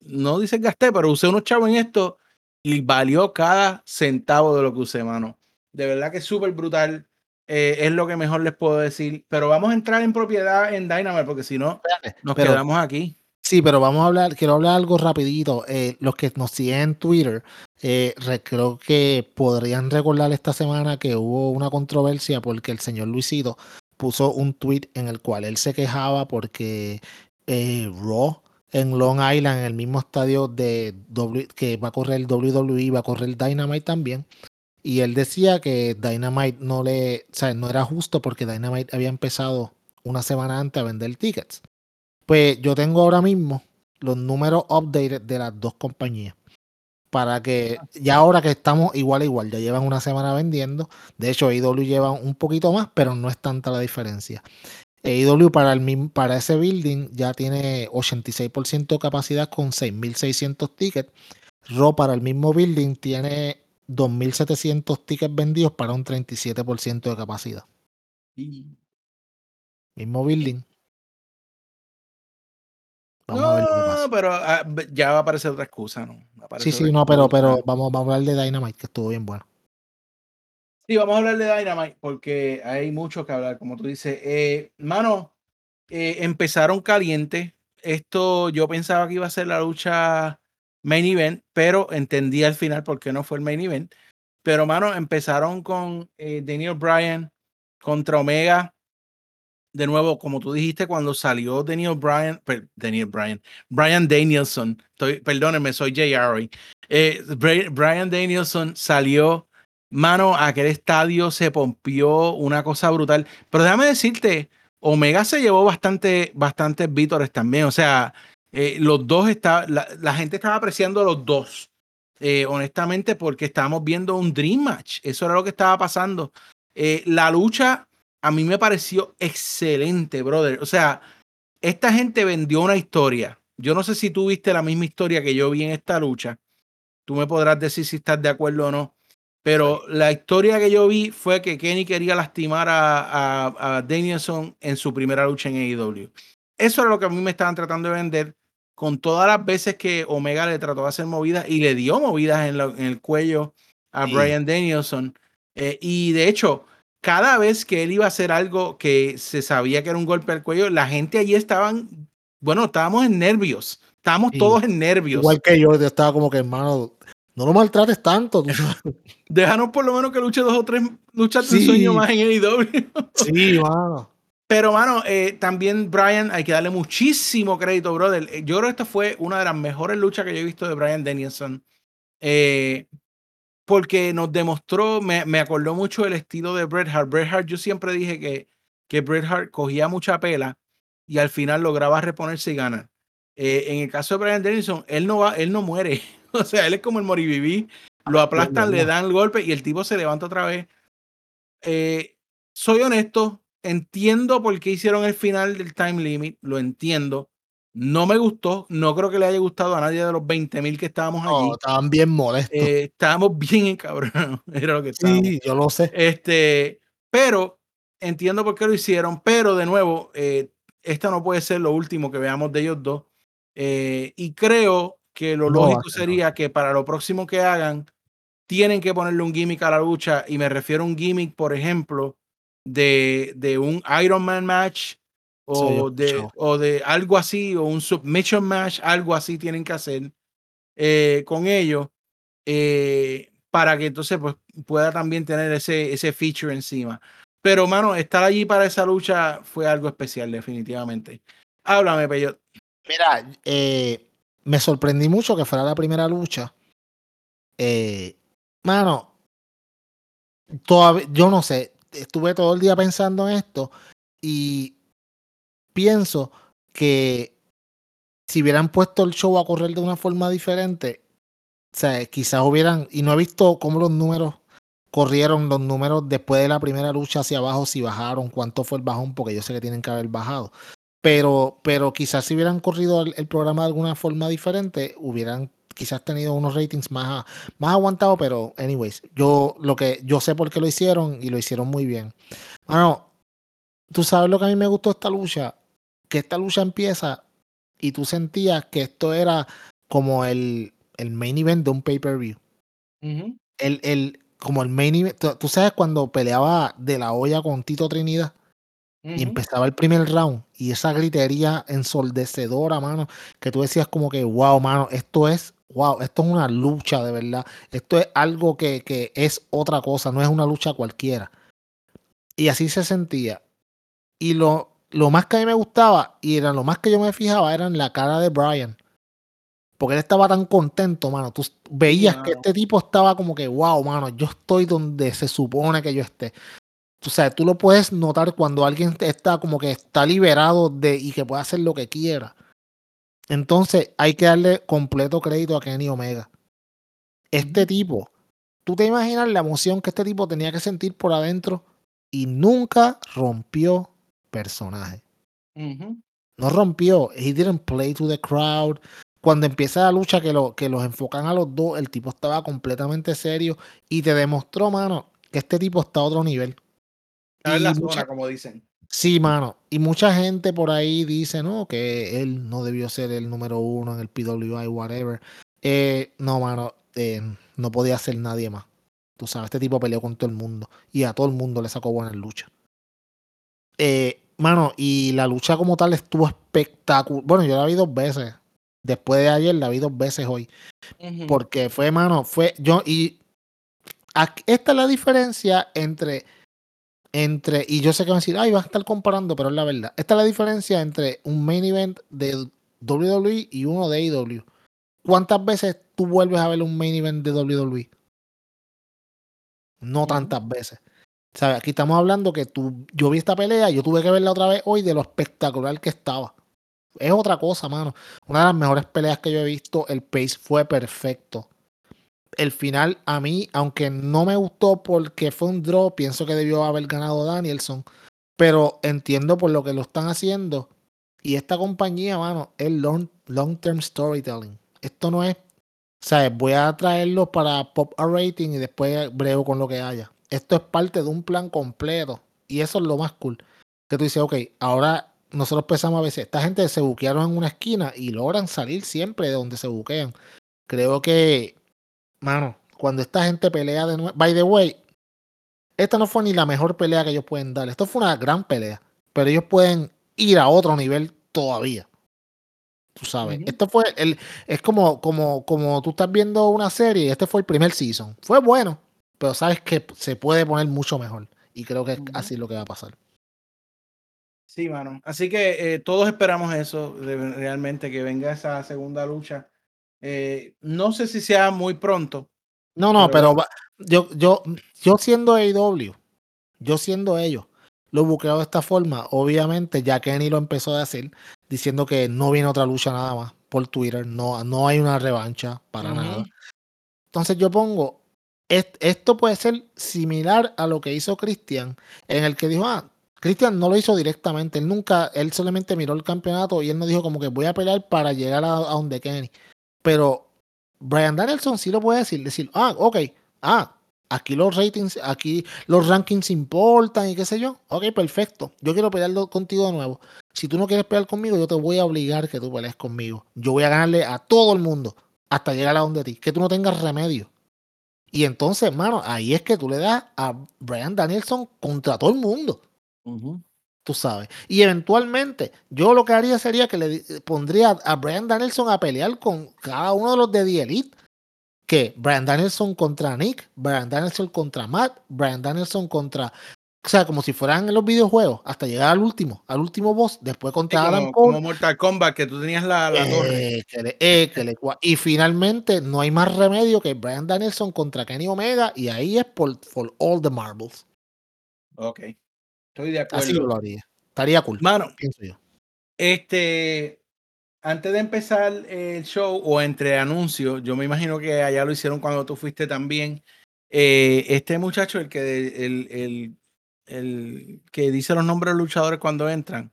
no dices gasté, pero usé unos chavos en esto y valió cada centavo de lo que usé, mano. De verdad que es súper brutal. Eh, es lo que mejor les puedo decir. Pero vamos a entrar en propiedad en Dynamite porque si no, nos quedamos aquí. Sí, pero vamos a hablar, quiero hablar algo rapidito. Eh, los que nos siguen en Twitter, eh, creo que podrían recordar esta semana que hubo una controversia porque el señor Luisito puso un tweet en el cual él se quejaba porque Raw en Long Island, en el mismo estadio de que va a correr el WWE, va a correr el Dynamite también. Y él decía que Dynamite no le, o sea, no era justo porque Dynamite había empezado una semana antes a vender tickets. Pues yo tengo ahora mismo los números updated de las dos compañías. Para que ya ahora que estamos igual a igual, ya llevan una semana vendiendo. De hecho, IW lleva un poquito más, pero no es tanta la diferencia. AEW para, el, para ese building ya tiene 86% de capacidad con 6.600 tickets. Raw para el mismo building tiene 2.700 tickets vendidos para un 37% de capacidad. Mismo building. Vamos no, a ver pero ah, ya va a aparecer otra excusa, ¿no? Sí, sí, no, pero, pero vamos, vamos a hablar de Dynamite, que estuvo bien bueno. Sí, vamos a hablar de Dynamite porque hay mucho que hablar, como tú dices. Eh, mano, eh, empezaron caliente. Esto yo pensaba que iba a ser la lucha main event, pero entendí al final por qué no fue el main event. Pero, mano, empezaron con eh, Daniel Bryan contra Omega. De nuevo, como tú dijiste, cuando salió Daniel Bryan, Daniel Bryan, Bryan Danielson, estoy, perdónenme, soy JR. Eh, Bryan Danielson salió Mano, aquel estadio se pompió una cosa brutal. Pero déjame decirte, Omega se llevó bastante, bastantes vítores también. O sea, eh, los dos está, la, gente estaba apreciando los dos. Eh, honestamente, porque estábamos viendo un Dream Match. Eso era lo que estaba pasando. Eh, la lucha a mí me pareció excelente, brother. O sea, esta gente vendió una historia. Yo no sé si tú viste la misma historia que yo vi en esta lucha. Tú me podrás decir si estás de acuerdo o no. Pero la historia que yo vi fue que Kenny quería lastimar a, a, Danielson en su primera lucha en AEW. Eso era lo que a mí me estaban tratando de vender con todas las veces que Omega le trató de hacer movidas y le dio movidas en, el cuello a Brian Danielson. Eh, y de hecho, cada vez que él iba a hacer algo que se sabía que era un golpe al cuello, la gente allí estaban, bueno, estábamos en nervios. Estábamos todos en nervios. Igual que yo, yo estaba como que, hermano, no lo maltrates tanto. <laughs> Déjanos por lo menos que luche dos o tres luchas de sueño más en AEW. <laughs> sí, mano. Pero, mano, eh, también Brian, hay que darle muchísimo crédito, brother. Eh, yo creo que esta fue una de las mejores luchas que yo he visto de Brian Danielson. Eh, porque nos demostró, me, me, acordó mucho el estilo de Bret Hart. Bret Hart, yo siempre dije que, que Bret Hart cogía mucha pela, y al final lograba reponerse y ganar. Eh, en el caso de Brian Dennison, él no va, él no muere. <laughs> o sea, él es como el moriviví. Lo aplastan, le dan el golpe y el tipo se levanta otra vez. Eh, soy honesto, entiendo por qué hicieron el final del time limit, lo entiendo. No me gustó, no creo que le haya gustado a nadie de los 20 mil que estábamos allí. estaban bien molestos. Eh, estábamos <laughs> bien encabronados, era lo que estábamos. Sí, yo lo sé. Este, pero entiendo por qué lo hicieron, pero de nuevo, eh, esta no puede ser lo último que veamos de ellos dos. Eh, y creo que lo lógico sería que para lo próximo que hagan, tienen que ponerle un gimmick a la lucha, y me refiero a un gimmick, por ejemplo, de, de un Iron Man match o, de, o de algo así, o un submission match, algo así tienen que hacer eh, con ellos eh, para que entonces pues, pueda también tener ese, ese feature encima. Pero, mano, estar allí para esa lucha fue algo especial, definitivamente. Háblame, Peyot. Mira, eh, me sorprendí mucho que fuera la primera lucha. mano, todavía, yo no sé, estuve todo el día pensando en esto y pienso que si hubieran puesto el show a correr de una forma diferente, o sea, quizás hubieran, y no he visto cómo los números corrieron, los números después de la primera lucha hacia abajo, si bajaron, cuánto fue el bajón, porque yo sé que tienen que haber bajado. Pero, pero quizás si hubieran corrido el, programa de alguna forma diferente, hubieran quizás tenido unos ratings más, más aguantados, pero anyways, yo lo que yo sé por qué lo hicieron y lo hicieron muy bien. Bueno, tú sabes lo que a mí me gustó esta lucha, que esta lucha empieza y tú sentías que esto era como el, el main event de un pay-per-view. el, el, como el main event. Tú, sabes cuando peleaba de la olla con Tito Trinidad y empezaba el primer round y esa gritería ensordecedora, mano, que tú decías como que, wow, mano, esto es, wow, esto es una lucha de verdad. Esto es algo que, que es otra cosa, no es una lucha cualquiera. Y así se sentía. Y lo, lo más que a mí me gustaba y era lo más que yo me fijaba era en la cara de Brian. Porque él estaba tan contento, mano. Tú veías que este tipo estaba como que, wow, mano, yo estoy donde se supone que yo esté. O sea, tú lo puedes notar cuando alguien está como que está liberado de y que puede hacer lo que quiera. Entonces hay que darle completo crédito a Kenny Omega. Este tipo, tú te imaginas la emoción que este tipo tenía que sentir por adentro y nunca rompió personaje. No rompió. He didn't play to the crowd. Cuando empieza la lucha que, lo, que los enfocan a los dos, el tipo estaba completamente serio y te demostró, mano, que este tipo está a otro nivel. Está en la zona, como dicen. Sí, mano. Y mucha gente por ahí dice, no, que él no debió ser el número uno en el PWI, whatever. Eh, no, mano, eh, no podía ser nadie más. Tú sabes, este tipo peleó con todo el mundo y a todo el mundo le sacó buenas luchas. Eh, Mano, y la lucha como tal estuvo espectacular. Bueno, yo la vi dos veces. Después de ayer la vi dos veces hoy. Porque fue, mano, fue yo y esta es la diferencia entre entre y yo sé que van a decir, "Ay, va a estar comparando", pero es la verdad. Esta es la diferencia entre un main event de WWE y uno de AEW. ¿Cuántas veces tú vuelves a ver un main event de WWE? No tantas veces. Aquí estamos hablando que tú, yo vi esta pelea, yo tuve que verla otra vez hoy de lo espectacular que estaba. Es otra cosa, mano. Una de las mejores peleas que yo he visto, el pace fue perfecto. El final, a mí, aunque no me gustó porque fue un draw, pienso que debió haber ganado Danielson. Pero entiendo por lo que lo están haciendo. Y esta compañía, mano, es long, long term storytelling. Esto no es, ¿sabes? Voy a traerlo para pop a rating y después brego con lo que haya esto es parte de un plan completo. Y eso es lo más cool. Que tú dices, ok, ahora nosotros pensamos a veces, esta gente se buquearon en una esquina y logran salir siempre de donde se buquean. Creo que, mano, cuando esta gente pelea de nuevo, by the way, esta no fue ni la mejor pelea que ellos pueden dar. Esto fue una gran pelea, pero ellos pueden ir a otro nivel todavía. Tú sabes, esto fue el, es como, como, como tú estás viendo una serie y este fue el primer season. Fue bueno, pero sabes que se puede poner mucho mejor. Y creo que es así lo que va a pasar. Sí, mano. Así que eh, todos esperamos eso, realmente, que venga esa segunda lucha. Eh, no sé si sea muy pronto. No, no, pero, yo, yo, yo siendo AEW, yo siendo ellos, lo buqueado de esta forma, obviamente ya Kenny lo empezó a decir, diciendo que no viene otra lucha nada más por Twitter, no, no hay una revancha para nada. Entonces yo pongo, esto puede ser similar a lo que hizo Christian, en el que dijo, ah, Christian no lo hizo directamente, él nunca, él solamente miró el campeonato y él no dijo como que voy a pelear para llegar a, a donde Kenny. Pero Brian Danielson sí lo puede decir, decir, ah, ok, ah, aquí los ratings, aquí los rankings importan y qué sé yo. Ok, perfecto. Yo quiero pelear contigo de nuevo. Si tú no quieres pelear conmigo, yo te voy a obligar que tú pelees conmigo. Yo voy a ganarle a todo el mundo hasta llegar a donde ti, que tú no tengas remedio. Y entonces, hermano, ahí es que tú le das a Brian Danielson contra todo el mundo. Tú sabes. Y eventualmente, yo lo que haría sería que le pondría a Brian Danielson a pelear con cada uno de los de The Elite. Que Brian Danielson contra Nick, Brian Danielson contra Matt, Brian Danielson contra o sea, como si fueran en los videojuegos, hasta llegar al último, al último boss, después contra como, Adam Cole. Como Mortal Kombat, que tú tenías la, la torre. y finalmente no hay más remedio que Brian Danielson contra Kenny Omega, y ahí es por, all the marbles. Ok. Estoy de acuerdo. Así lo haría. Estaría cool. Mano, pienso yo. Este, antes de empezar el show o entre anuncios, yo me imagino que allá lo hicieron cuando tú fuiste también. Eh, este muchacho, el que el, el el que dice los nombres de los luchadores cuando entran.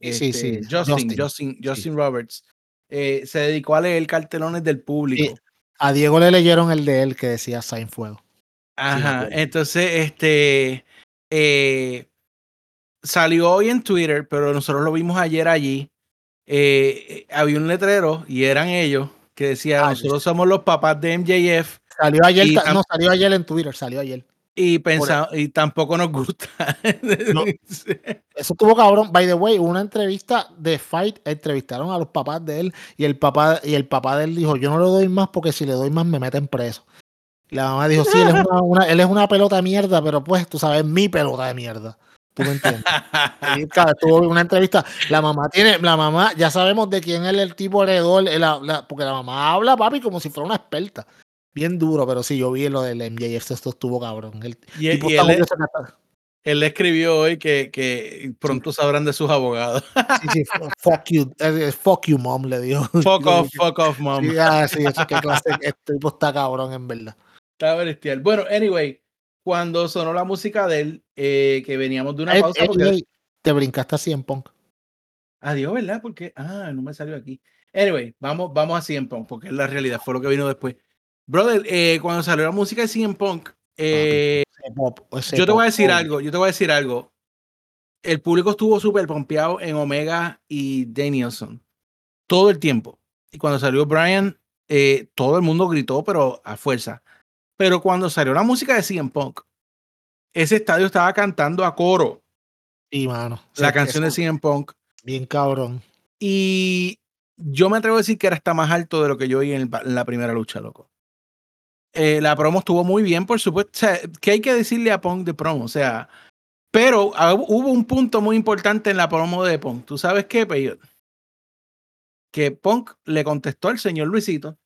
sí, sí, este, Justin, Justin, Justin, Roberts. Eh, se dedicó a leer cartelones del público. A Diego le leyeron el de él que decía Saint Fuego. Ajá, entonces, este eh, salió hoy en Twitter, pero nosotros lo vimos ayer allí. Eh, había un letrero y eran ellos que decía, ah, nosotros somos los papás de MJF. Salió ayer, no, salió ayer en Twitter, salió ayer. Y, pensamos, y tampoco nos gusta. <laughs> Eso tuvo cabrón. By the way, una entrevista de Fight, entrevistaron a los papás de él y el papá, y el papá de él dijo, yo no le doy más porque si le doy más me meten preso. La mamá dijo, sí, él es una, él es una pelota de mierda, pero pues tú sabes, mi pelota de mierda. ¿Tú me entiendes? tuvo una entrevista. La mamá tiene, la mamá, ya sabemos de quién es el tipo heredor, porque la mamá habla, papi, como si fuera una experta bien duro, pero sí, yo vi lo del MJF, esto estuvo cabrón. El y, él, le escribió hoy que, que pronto sabrán de sus abogados. Sí, sí, fuck you, fuck you, mom, le dijo. <laughs> Fuck off, fuck off, mom. Sí, ah, sí, eso que clase, <laughs> este tipo está cabrón, en verdad. Está bestial. Bueno, anyway, cuando sonó la música de él, eh, que veníamos de una pausa. Te brincaste así en Punk. Adiós, ¿verdad? Porque, ah, no me salió aquí. Anyway, vamos, vamos a CM Punk, porque es la realidad, fue lo que vino después. Brother, eh, cuando salió la música de CM Punk, eh, yo te voy a decir algo, yo te voy a decir algo. El público estuvo súper pompeado en Omega y Danielson todo el tiempo. Y cuando salió Brian, eh, todo el mundo gritó, pero a fuerza. Pero cuando salió la música de CM Punk, ese estadio estaba cantando a coro. Y mano. La canción de CM Punk. Bien cabrón. Y yo me atrevo a decir que era hasta más alto de lo que yo vi en la primera lucha, loco. Eh, la promo estuvo muy bien, por supuesto. O sea, ¿qué hay que decirle a Punk de promo? O sea, pero hubo un punto muy importante en la promo de Punk. ¿Tú sabes qué, Peyo? Que Punk le contestó al señor Luisito.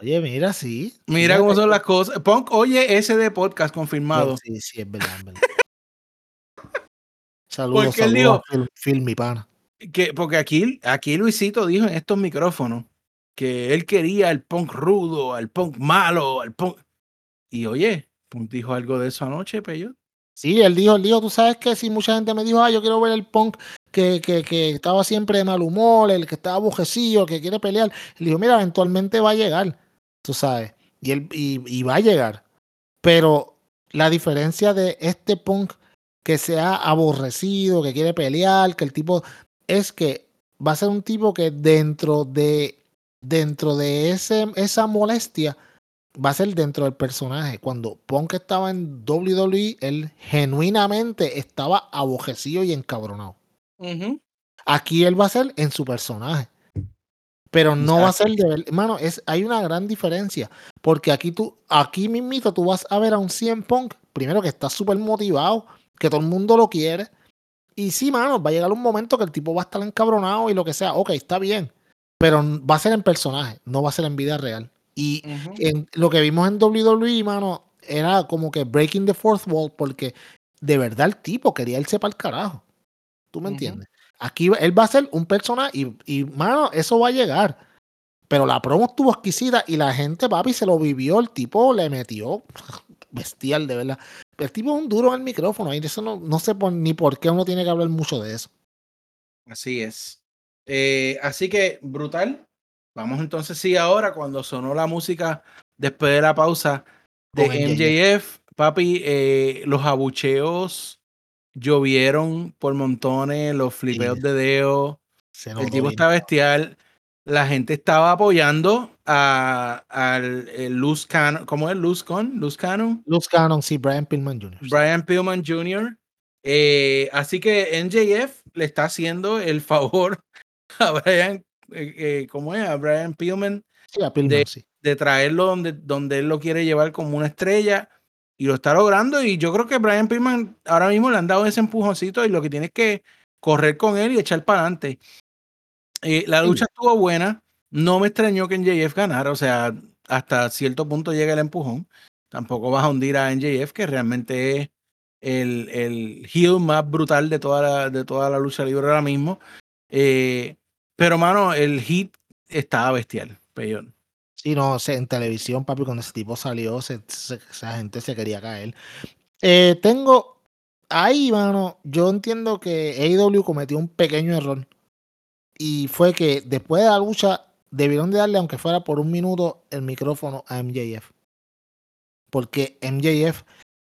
Oye, mira, sí. Mira cómo son las cosas. Punk, oye, ese de podcast confirmado. Sí, sí, es verdad, es verdad. <laughs> saludos, saludos Phil, mi pana. Que, porque aquí, aquí Luisito dijo en estos micrófonos que él quería el punk rudo, al punk malo, al punk. Y oye, Punk dijo algo de eso anoche, Peyo. Sí, él dijo, él dijo, tú sabes que si mucha gente me dijo, ah, yo quiero ver el punk que, que, que estaba siempre de mal humor, el que estaba abujecido, que quiere pelear. Él dijo, mira, eventualmente va a llegar, tú sabes, y, él, y, y va a llegar. Pero la diferencia de este punk que sea aborrecido, que quiere pelear, que el tipo es que va a ser un tipo que dentro de dentro de ese, esa molestia va a ser dentro del personaje. Cuando Punk estaba en WWE, él genuinamente estaba abojecido y encabronado. Aquí él va a ser en su personaje. Pero no va a ser de hermano, es, hay una gran diferencia. Porque aquí tú, aquí mismito, tú vas a ver a un 100 Punk, primero que está súper motivado, que todo el mundo lo quiere. Y sí, mano, va a llegar un momento que el tipo va a estar encabronado y lo que sea. Ok, está bien pero va a ser en personaje, no va a ser en vida real. Y en, lo que vimos en WWE, mano, era como que breaking the fourth wall, porque de verdad el tipo quería irse para el carajo. ¿Tú me entiendes? Aquí él va a ser un personaje y, y, mano, eso va a llegar. Pero la promo estuvo exquisita y la gente, papi, se lo vivió. El tipo le metió <laughs> bestial, de verdad. El tipo es un duro en el micrófono. Y eso no, no sé por, ni por qué uno tiene que hablar mucho de eso. Así es. Eh, así que, brutal. Vamos entonces, sí, ahora cuando sonó la música después de la pausa de MJF, papi, eh, los abucheos llovieron por montones, los flipeos de dedo. El tipo está bestial. La gente estaba apoyando a, al Luz Cannon. ¿Cómo es? Luz Con? Luz Cannon. Luz Cannon, sí, Brian Pillman Jr. Brian Pillman Jr. Eh, así que NJF le está haciendo el favor <laughs> a Brian, eh, eh, ¿cómo es? A Brian Pillman, sí, a Pillman de, sí. de, traerlo donde, donde él lo quiere llevar como una estrella y lo está logrando. Y yo creo que Brian Pillman ahora mismo le han dado ese empujoncito y lo que tiene es que correr con él y echar para adelante. Eh, la lucha sí. estuvo buena. No me extrañó que NJF ganara. O sea, hasta cierto punto llega el empujón. Tampoco vas a hundir a NJF, que realmente es el, el heel más brutal de toda la, de toda la lucha libre ahora mismo. Eh, pero, mano, el hit estaba bestial, peyón. Sí, no, o sea, en televisión, papi, cuando ese tipo salió, se, se, esa gente se quería caer. Eh, tengo ahí, mano, yo entiendo que AEW cometió un pequeño error. Y fue que después de la lucha, debieron de darle, aunque fuera por un minuto, el micrófono a MJF. Porque MJF,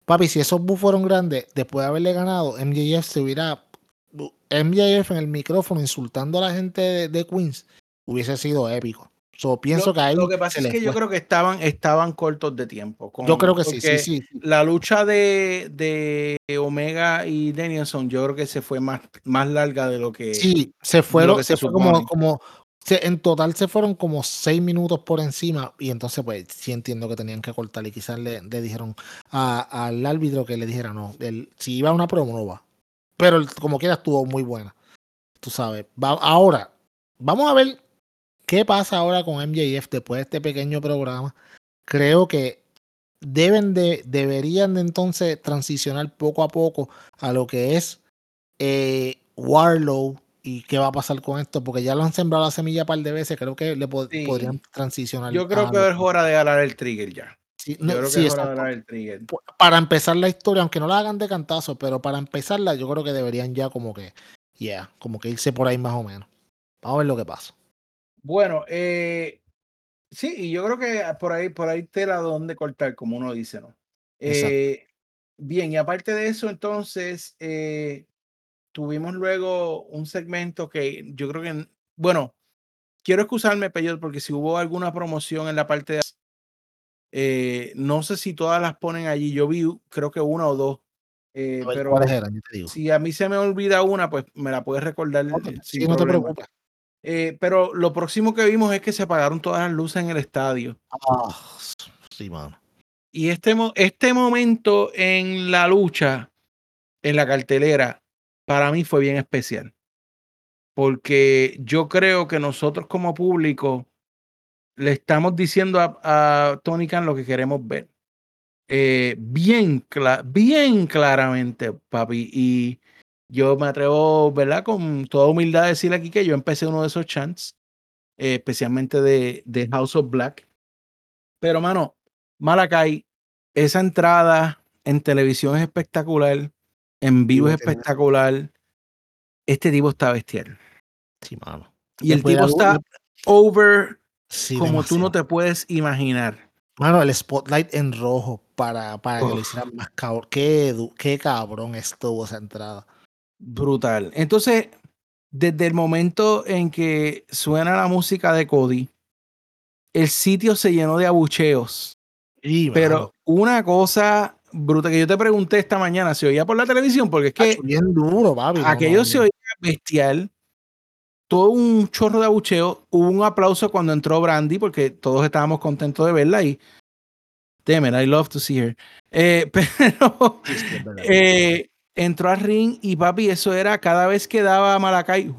papi, si esos buffs fueron grandes, después de haberle ganado, MJF se hubiera. MJF en el micrófono insultando a la gente de Queens hubiese sido épico. So, pienso lo, que lo que pasa es que fue. yo creo que estaban, estaban cortos de tiempo. Con, yo creo que sí, sí, sí. La lucha de, de, Omega y Danielson, yo creo que se fue más, más larga de lo que. Sí, se fueron, se, se fue como, como en total se fueron como seis minutos por encima. Y entonces, pues, sí entiendo que tenían que cortar. Y quizás le, le dijeron a, al árbitro que le dijera, no, el, si iba a una promo, no va. Pero como quiera, estuvo muy buena. Tú sabes. Va, ahora, vamos a ver ¿Qué pasa ahora con MJF después de este pequeño programa? Creo que deben de, deberían de entonces transicionar poco a poco a lo que es eh, Warlow y qué va a pasar con esto, porque ya lo han sembrado la semilla un par de veces, creo que le po sí. podrían transicionar. Yo creo que es hora de ganar el trigger ya. Sí, no, yo creo que sí, es hora de ganar el trigger. Para empezar la historia, aunque no la hagan de cantazo, pero para empezarla yo creo que deberían ya como que, yeah, como que irse por ahí más o menos. Vamos a ver lo que pasa. Bueno, eh, sí, y yo creo que por ahí, por ahí tela donde cortar, como uno dice, ¿no? Eh, bien, y aparte de eso, entonces, eh, tuvimos luego un segmento que yo creo que, bueno, quiero excusarme, Peyot, porque si hubo alguna promoción en la parte de... Eh, no sé si todas las ponen allí, yo vi, creo que una o dos. Eh, pero si a mí se me olvida una, pues me la puedes recordar. No, sí, no te preocupes. Eh, pero lo próximo que vimos es que se apagaron todas las luces en el estadio. Oh, sí, mano. Y este, este momento en la lucha, en la cartelera, para mí fue bien especial. Porque yo creo que nosotros como público le estamos diciendo a, a Tony Khan lo que queremos ver. Eh, bien, bien claramente, papi. Y yo me atrevo, ¿verdad? Con toda humildad a decir aquí que yo empecé uno de esos chants, eh, especialmente de, de, House of Black. Pero, mano, Malakai, esa entrada en televisión es espectacular, en vivo sí, es espectacular. Este tipo está bestial. Sí, mano. Y el tipo está over sí, como demasiado. tú no te puedes imaginar. Mano, el spotlight en rojo para, para que le hicieran más cabrón. Qué, qué cabrón estuvo esa entrada brutal. Entonces, desde el momento en que suena la música de Cody, el sitio se llenó de abucheos. Sí, pero una cosa bruta que yo te pregunté esta mañana, ¿se oía por la televisión? Porque es que bien duro, papi, aquello no, se oía bestial. Todo un chorro de abucheo. Hubo un aplauso cuando entró Brandy, porque todos estábamos contentos de verla y damn it, I love to see her. Eh, <laughs> pero sí, sí, eh, entró al ring y papi, eso era cada vez que daba Malakai.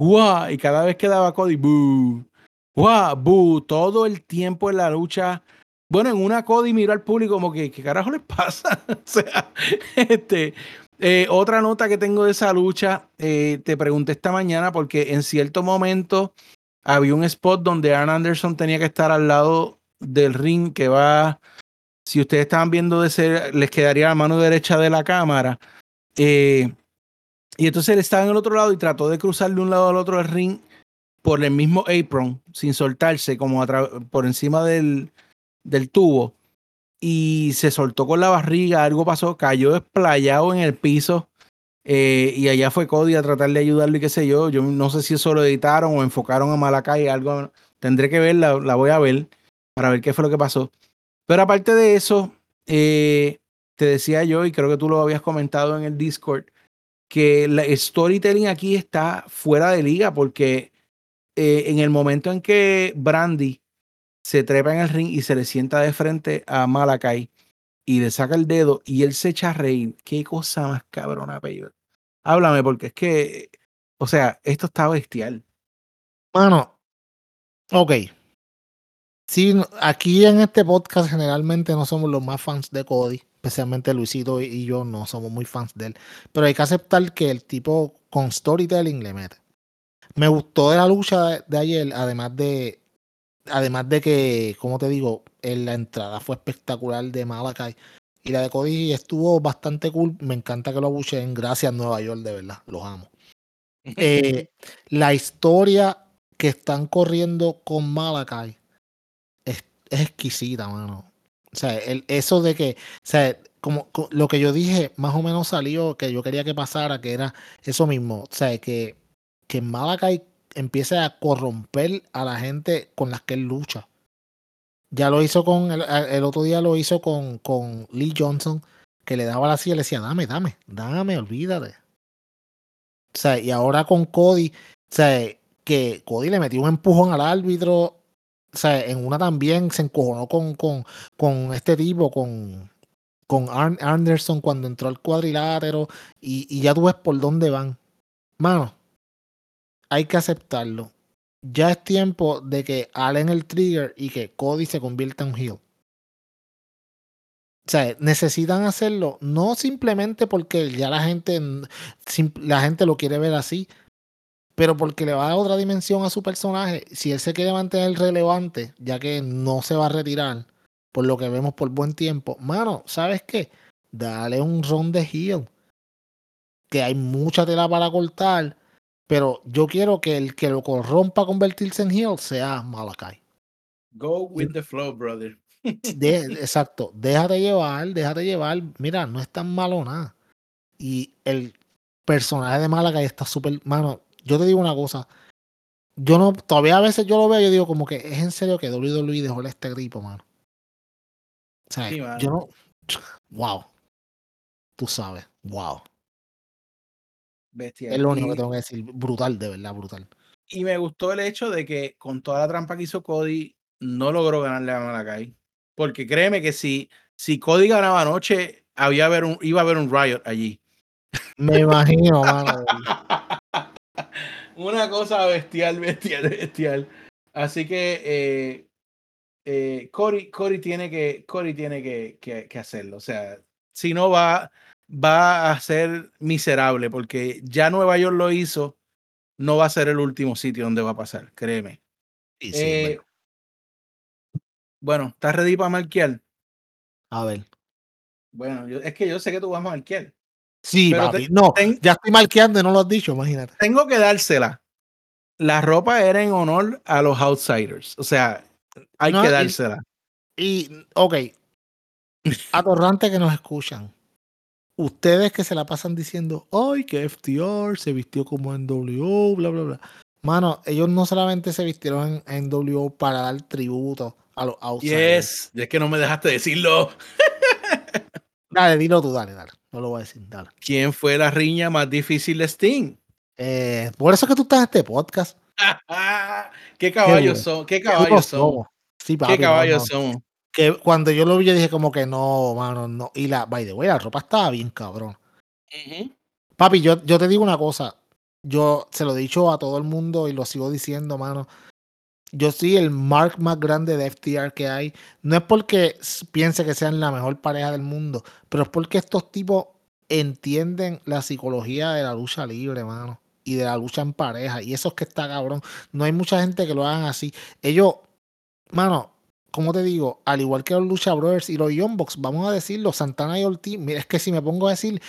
Y cada vez que daba Cody, ¡bu! ¡guau! ¡bu! Todo el tiempo en la lucha. Bueno, en una Cody miró al público como que, ¿qué carajo les pasa? <laughs> o sea, este, Eh, otra nota que tengo de esa lucha, eh, te pregunté esta mañana porque en cierto momento había un spot donde Arn Anderson tenía que estar al lado del ring que va, si ustedes estaban viendo de ser, les quedaría la mano derecha de la cámara. Eh, y entonces él estaba en el otro lado y trató de cruzar de un lado al otro del ring por el mismo apron, sin soltarse, como por encima del, del tubo. Y se soltó con la barriga, algo pasó, cayó desplayado en el piso. Eh, y allá fue Cody a tratar de ayudarle y qué sé yo. Yo no sé si eso lo editaron o enfocaron a Malacay, algo. Tendré que verla, la voy a ver para ver qué fue lo que pasó. Pero aparte de eso, eh, te decía yo, y creo que tú lo habías comentado en el Discord, que el storytelling aquí está fuera de liga porque eh, en el momento en que Brandy se trepa en el ring y se le sienta de frente a Malakai y le saca el dedo y él se echa a reír, qué cosa más cabrona, Pedro. Háblame porque es que, o sea, esto está bestial. Mano, ok, Sí, aquí en este podcast generalmente no somos los más fans de Cody, especialmente Luisito y yo no somos muy fans de él, pero hay que aceptar que el tipo con storytelling le mete. Me gustó de la lucha de, ayer, además de, además de que, como te digo, en la entrada fue espectacular de Malakai y la de Cody estuvo bastante cool. Me encanta que lo en Gracias Nueva York, de verdad, los amo. <laughs> Eh, la historia que están corriendo con Malakai es exquisita, mano. O sea, el, eso de que, o sea, como, lo que yo dije, más o menos salió que yo quería que pasara, que era eso mismo. O sea, que, que Malakai empiece a corromper a la gente con las que él lucha. Ya lo hizo con, el, otro día lo hizo con, con Lee Johnson, que le daba la silla y le decía, dame, dame, dame, olvídate. O sea, y ahora con Cody, o sea, que Cody le metió un empujón al árbitro o sea, en una también se encojonó con, con, con este tipo, con, con Anderson cuando entró al cuadrilátero y, y, ya tú ves por dónde van. Mano, hay que aceptarlo. Ya es tiempo de que Allen el trigger y que Cody se convierta en heel. O sea, necesitan hacerlo no simplemente porque ya la gente, la gente lo quiere ver así, pero porque le va a dar otra dimensión a su personaje, si él se quiere mantener relevante, ya que no se va a retirar, por lo que vemos por buen tiempo, mano, ¿sabes qué? Dale un ron de heel. Que hay mucha tela para cortar, pero yo quiero que el que lo corrompa a convertirse en heel sea Malakai. Go with the flow, brother. <laughs> exacto, déjate llevar, déjate llevar. Mira, no es tan malo nada. Y el personaje de Malakai está súper, mano, yo te digo una cosa. Yo no, todavía a veces yo lo veo y digo como que es en serio que WWE dejó este gripo, mano. O sea, yo no. Wow. Tú sabes. Wow. Bestia. Es lo único que tengo que decir. Brutal, de verdad, brutal. Y me gustó el hecho de que con toda la trampa que hizo Cody, no logró ganarle a Malakai. Porque créeme que si, si Cody ganaba anoche, había haber un, iba a haber un riot allí. Me imagino, mano. <laughs> Una cosa bestial, <laughs> bestial, bestial. Así que eh, eh, Cory, tiene, que, tiene que, que, hacerlo. O sea, si no va, va a ser miserable porque ya Nueva York lo hizo, no va a ser el último sitio donde va a pasar, créeme. Eh, bueno. ¿estás ready para marquear? A ver. Bueno, es que yo sé que tú vas a marquear. Sí, papi. no, ya estoy marqueando y no lo has dicho, imagínate. Tengo que dársela. La ropa era en honor a los outsiders. O sea, hay que dársela. Y, ok. <laughs> Atorrante que nos escuchan. Ustedes que se la pasan diciendo, ay, que FTR se vistió como en WO, bla, bla, bla. Mano, ellos no solamente se vistieron en, en WO para dar tributo a los outsiders. Yes, es que no me dejaste decirlo. <laughs> dale, dilo tú, dale, dale. No lo voy a decir, dale. ¿Quién fue la riña más difícil de Sting? Eh, por eso que tú estás en este podcast. <laughs> ¿Qué caballos son? ¿Qué caballos son? Sí, ¿Qué caballos? Que cuando yo lo vi, yo dije como que no, mano, no. Y la, by the way, la ropa estaba bien cabrón. Papi, yo, yo te digo una cosa. Yo se lo he dicho a todo el mundo y lo sigo diciendo, mano. Yo soy el mark más grande de FTR que hay. No es porque piense que sean la mejor pareja del mundo, pero es porque estos tipos entienden la psicología de la lucha libre, mano. Y de la lucha en pareja. Y eso es que está cabrón. No hay mucha gente que lo hagan así. Ellos, mano, como te digo, al igual que los Lucha Brothers y los Young Bucks, vamos a decirlo, Santana y Ortiz, mira, es que si me pongo a decir,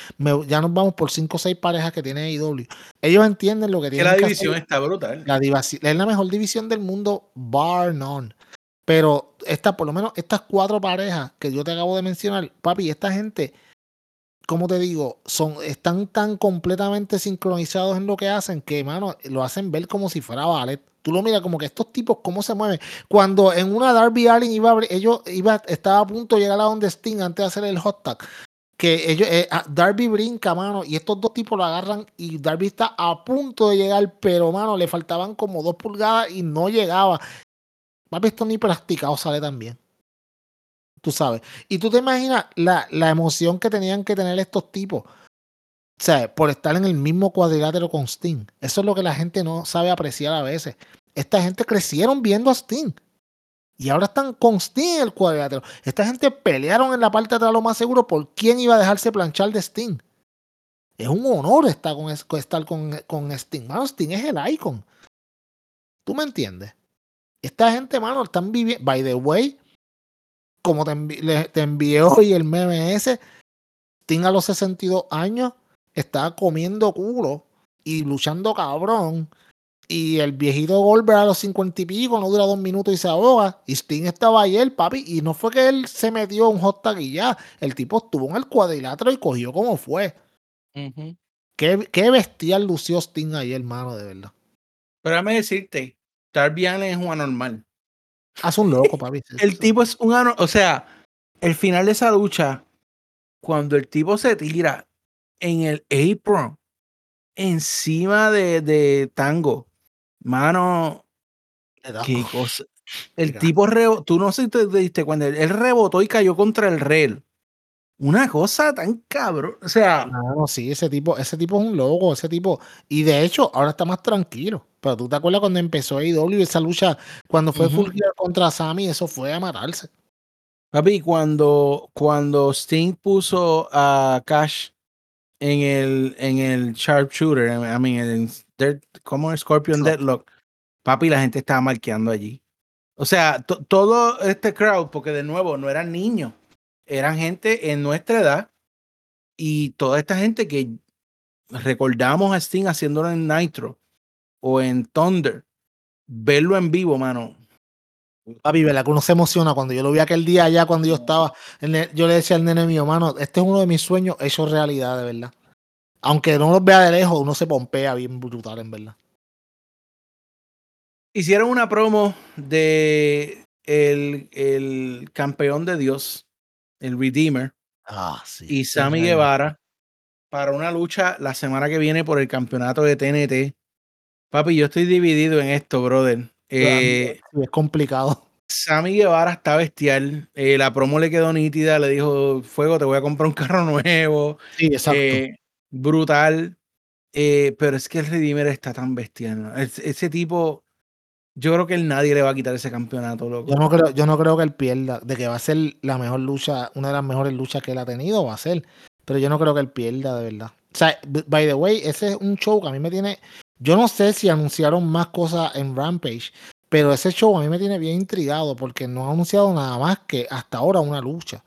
ya nos vamos por 5 o 6 parejas que tiene IW. Ellos entienden lo que tienen que la división está brutal. La es la mejor división del mundo, bar none. Pero esta, por lo menos estas cuatro parejas que yo te acabo de mencionar, papi, esta gente, como te digo, son, están tan completamente sincronizados en lo que hacen que, mano, lo hacen ver como si fuera ballet. Tú lo miras como que estos tipos, cómo se mueven. Cuando en una Darby Allin iba, ellos iba, estaba a punto de llegar a donde Sting antes de hacer el hot tag. Que ellos, eh, ah, Darby brinca, mano, y estos dos tipos lo agarran y Darby está a punto de llegar, pero, mano, le faltaban como dos pulgadas y no llegaba. Papi, esto ni practicado sale también. Tú sabes. Y tú te imaginas la, la emoción que tenían que tener estos tipos. O sea, por estar en el mismo cuadrilátero con Sting. Eso es lo que la gente no sabe apreciar a veces. Esta gente crecieron viendo a Sting. Y ahora están con Sting en el cuadrilátero. Esta gente pelearon en la parte de atrás lo más seguro por quién iba a dejarse planchar de Sting. Es un honor estar con, estar con, con Sting. Mano, Sting es el icon. ¿Tú me entiendes? Esta gente, mano, están viviendo. By the way, como te, te envié hoy el meme ese, Sting a los 62 años está comiendo culo y luchando cabrón. Y el viejito Goldberg a los cincuenta y pico no dura dos minutos y se ahoga. Y Sting estaba ayer, papi. Y no fue que él se metió un hot tag y ya. El tipo estuvo en el cuadrilátero y cogió como fue. ¿Qué, qué, bestial lució Sting ayer, hermano, de verdad. Pero déjame decirte, Darby Allen es un anormal. Haz un loco, papi. el tipo es un anormal. O sea, el final de esa lucha, cuando el tipo se tira en el apron, encima de, de Tango. Mano, qué cosa. El tipo, tú no sé si te diste cuando él, rebotó y cayó contra el rail. Una cosa tan cabrón. O sea. No, sí, ese tipo, ese tipo es un loco, ese tipo. Y de hecho, ahora está más tranquilo. Pero tú te acuerdas cuando empezó AEW esa lucha, cuando fue uh contra Sammy, eso fue a matarse. Papi, cuando, cuando Sting puso a Cash en el, en el Sharpshooter, I mean, en, como Scorpion Deadlock, papi, la gente estaba marqueando allí. O sea, todo este crowd, porque de nuevo no eran niños, eran gente en nuestra edad y toda esta gente que recordamos a Sting haciéndolo en Nitro o en Thunder, verlo en vivo, mano. Papi, ¿verdad? Que uno se emociona cuando yo lo vi aquel día allá, cuando yo estaba. yo le decía al nene mío, mano, este es uno de mis sueños hecho realidad, de verdad. Aunque no los vea de lejos, uno se pompea bien brutal, en verdad. Hicieron una promo de el, el campeón de Dios, el Redeemer, ah, sí. y Sammy Guevara para una lucha la semana que viene por el campeonato de TNT. Papi, yo estoy dividido en esto, brother. Eh, es complicado. Sammy Guevara está bestial. Eh, la promo le quedó nítida. Le dijo: Fuego, te voy a comprar un carro <laughs> nuevo. Sí, exacto. Eh, brutal. pero es que el Redeemer está tan bestial. ese tipo, yo creo que él nadie le va a quitar ese campeonato, loco. Yo no creo, yo no creo que él pierda. De que va a ser la mejor lucha, una de las mejores luchas que él ha tenido, va a ser. Pero yo no creo que él pierda, de verdad. O sea, by the way, ese es un show que a mí me tiene yo no sé si anunciaron más cosas en Rampage, pero ese show a mí me tiene bien intrigado porque no ha anunciado nada más que hasta ahora una lucha.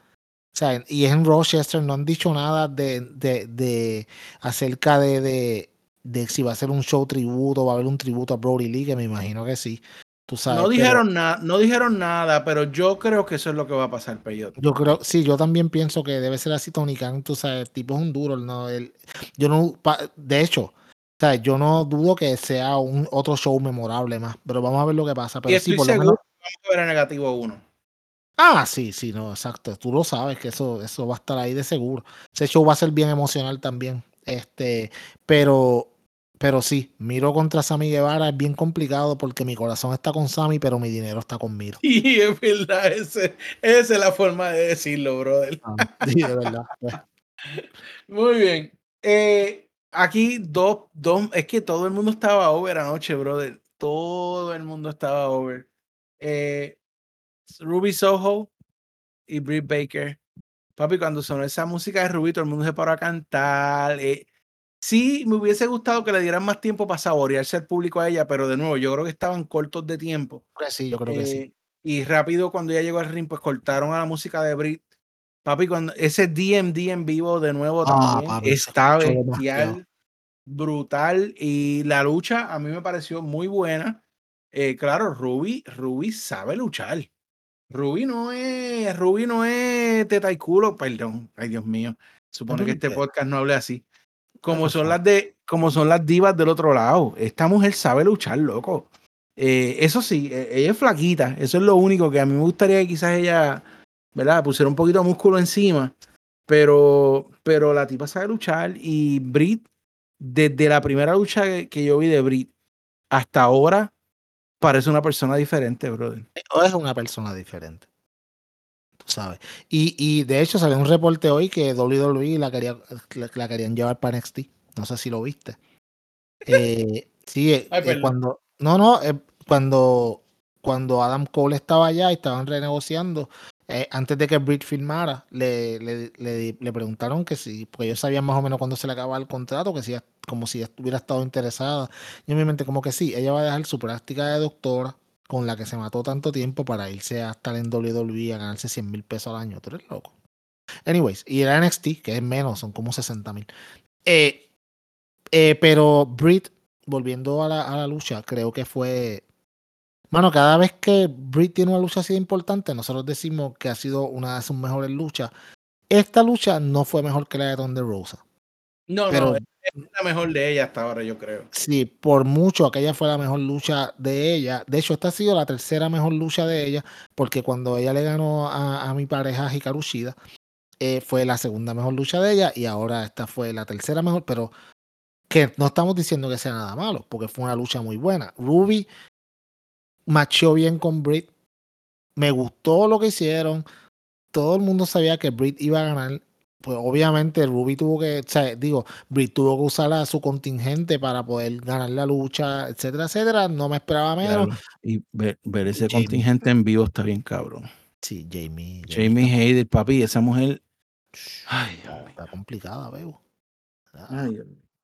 O sea, y es en Rochester, no han dicho nada de, de, de acerca de, de, de, si va a ser un show tributo, va a haber un tributo a Brody Lee, que me imagino que sí. Tú sabes, no dijeron nada, no dijeron nada, pero yo creo que eso es lo que va a pasar, Peyote. Yo creo, sí, yo también pienso que debe ser así Tony Khan, tú sabes, el tipo es un duro, no, el, yo no, de hecho, sea, yo no dudo que sea un otro show memorable más, pero vamos a ver lo que pasa. Pero sí, por lo menos... vamos a ver a negativo uno. Ah, sí, sí, no, exacto. Tú lo sabes que eso, eso va a estar ahí de seguro. Ese show va a ser bien emocional también. Este, pero, pero sí, Miro contra Sammy Guevara es bien complicado porque mi corazón está con Sammy, pero mi dinero está con Miro. <laughs> Y es verdad, esa es la forma de decirlo, brother. Ah, sí, de verdad. Pues. <laughs> Muy bien. Eh, aquí dos, dos, es que todo el mundo estaba over anoche, brother. Todo el mundo estaba over. Eh, Ruby Soho y Britt Baker Papi, cuando sonó esa música de Rubí, todo el mundo se paró a cantar. Eh, sí, me hubiese gustado que le dieran más tiempo para saborearse al público a ella, pero de nuevo, yo creo que estaban cortos de tiempo. Sí, yo creo que sí. Eh, y rápido, cuando ella llegó al ring, pues cortaron a la música de Brit. Papi, cuando ese DMD en vivo de nuevo Ah, también papi, está bestial, brutal. Y la lucha a mí me pareció muy buena. Eh, claro, Ruby, Ruby sabe luchar. Ruby no es, Ruby no es teta y culo, perdón, ay Dios mío. Supone que este podcast no hable así. Como son las de, como son las divas del otro lado. Esta mujer sabe luchar, loco. Eh, eso sí, eh, ella es flaquita. Eso es lo único que a mí me gustaría que quizás ella, ¿verdad? Pusiera un poquito de músculo encima. Pero, pero la tipa sabe luchar y Brit, desde la primera lucha que, que yo vi de Brit hasta ahora, parece una persona diferente, brother. O es una persona diferente. Sabes. Y, y de hecho salió un reporte hoy que WWE la, quería, la, la querían llevar para NXT. No sé si lo viste. <laughs> Eh, sí, eh, Ay, eh, cuando. No, no, eh, cuando, cuando Adam Cole estaba allá y estaban renegociando, eh, antes de que Britt firmara, le, le, le, le preguntaron que si, porque ellos sabían más o menos cuándo se le acababa el contrato, que si como si hubiera estado interesada. Y en mi mente, como que sí, ella va a dejar su práctica de doctora con la que se mató tanto tiempo para irse a estar en WWE a ganarse 100 mil pesos al año. Tú eres loco. Anyways, y era NXT, que es menos, son como 60 mil. Eh, eh, pero Britt, volviendo a la, a la, lucha, creo que fue. Mano, cada vez que Britt tiene una lucha así de importante, nosotros decimos que ha sido una de sus mejores luchas. Esta lucha no fue mejor que la de Thunder Rosa. No, pero, no, es la mejor de ella hasta ahora, yo creo. Sí, por mucho, aquella fue la mejor lucha de ella. De hecho, esta ha sido la tercera mejor lucha de ella, porque cuando ella le ganó a, a mi pareja Hikaru Shida, eh, fue la segunda mejor lucha de ella y ahora esta fue la tercera mejor, pero que no estamos diciendo que sea nada malo, porque fue una lucha muy buena. Ruby machó bien con Britt, me gustó lo que hicieron, todo el mundo sabía que Britt iba a ganar, pues obviamente Ruby tuvo que, o sea, digo, Britt tuvo que usar a su contingente para poder ganar la lucha, etcétera, etcétera, no me esperaba menos. Claro. Y ver, ver ese Jamie. contingente en vivo está bien cabrón. Sí, Jamie. Jamie, Jamie Hayter, papi, esa mujer... Ay, está, está complicada, veo. Ay,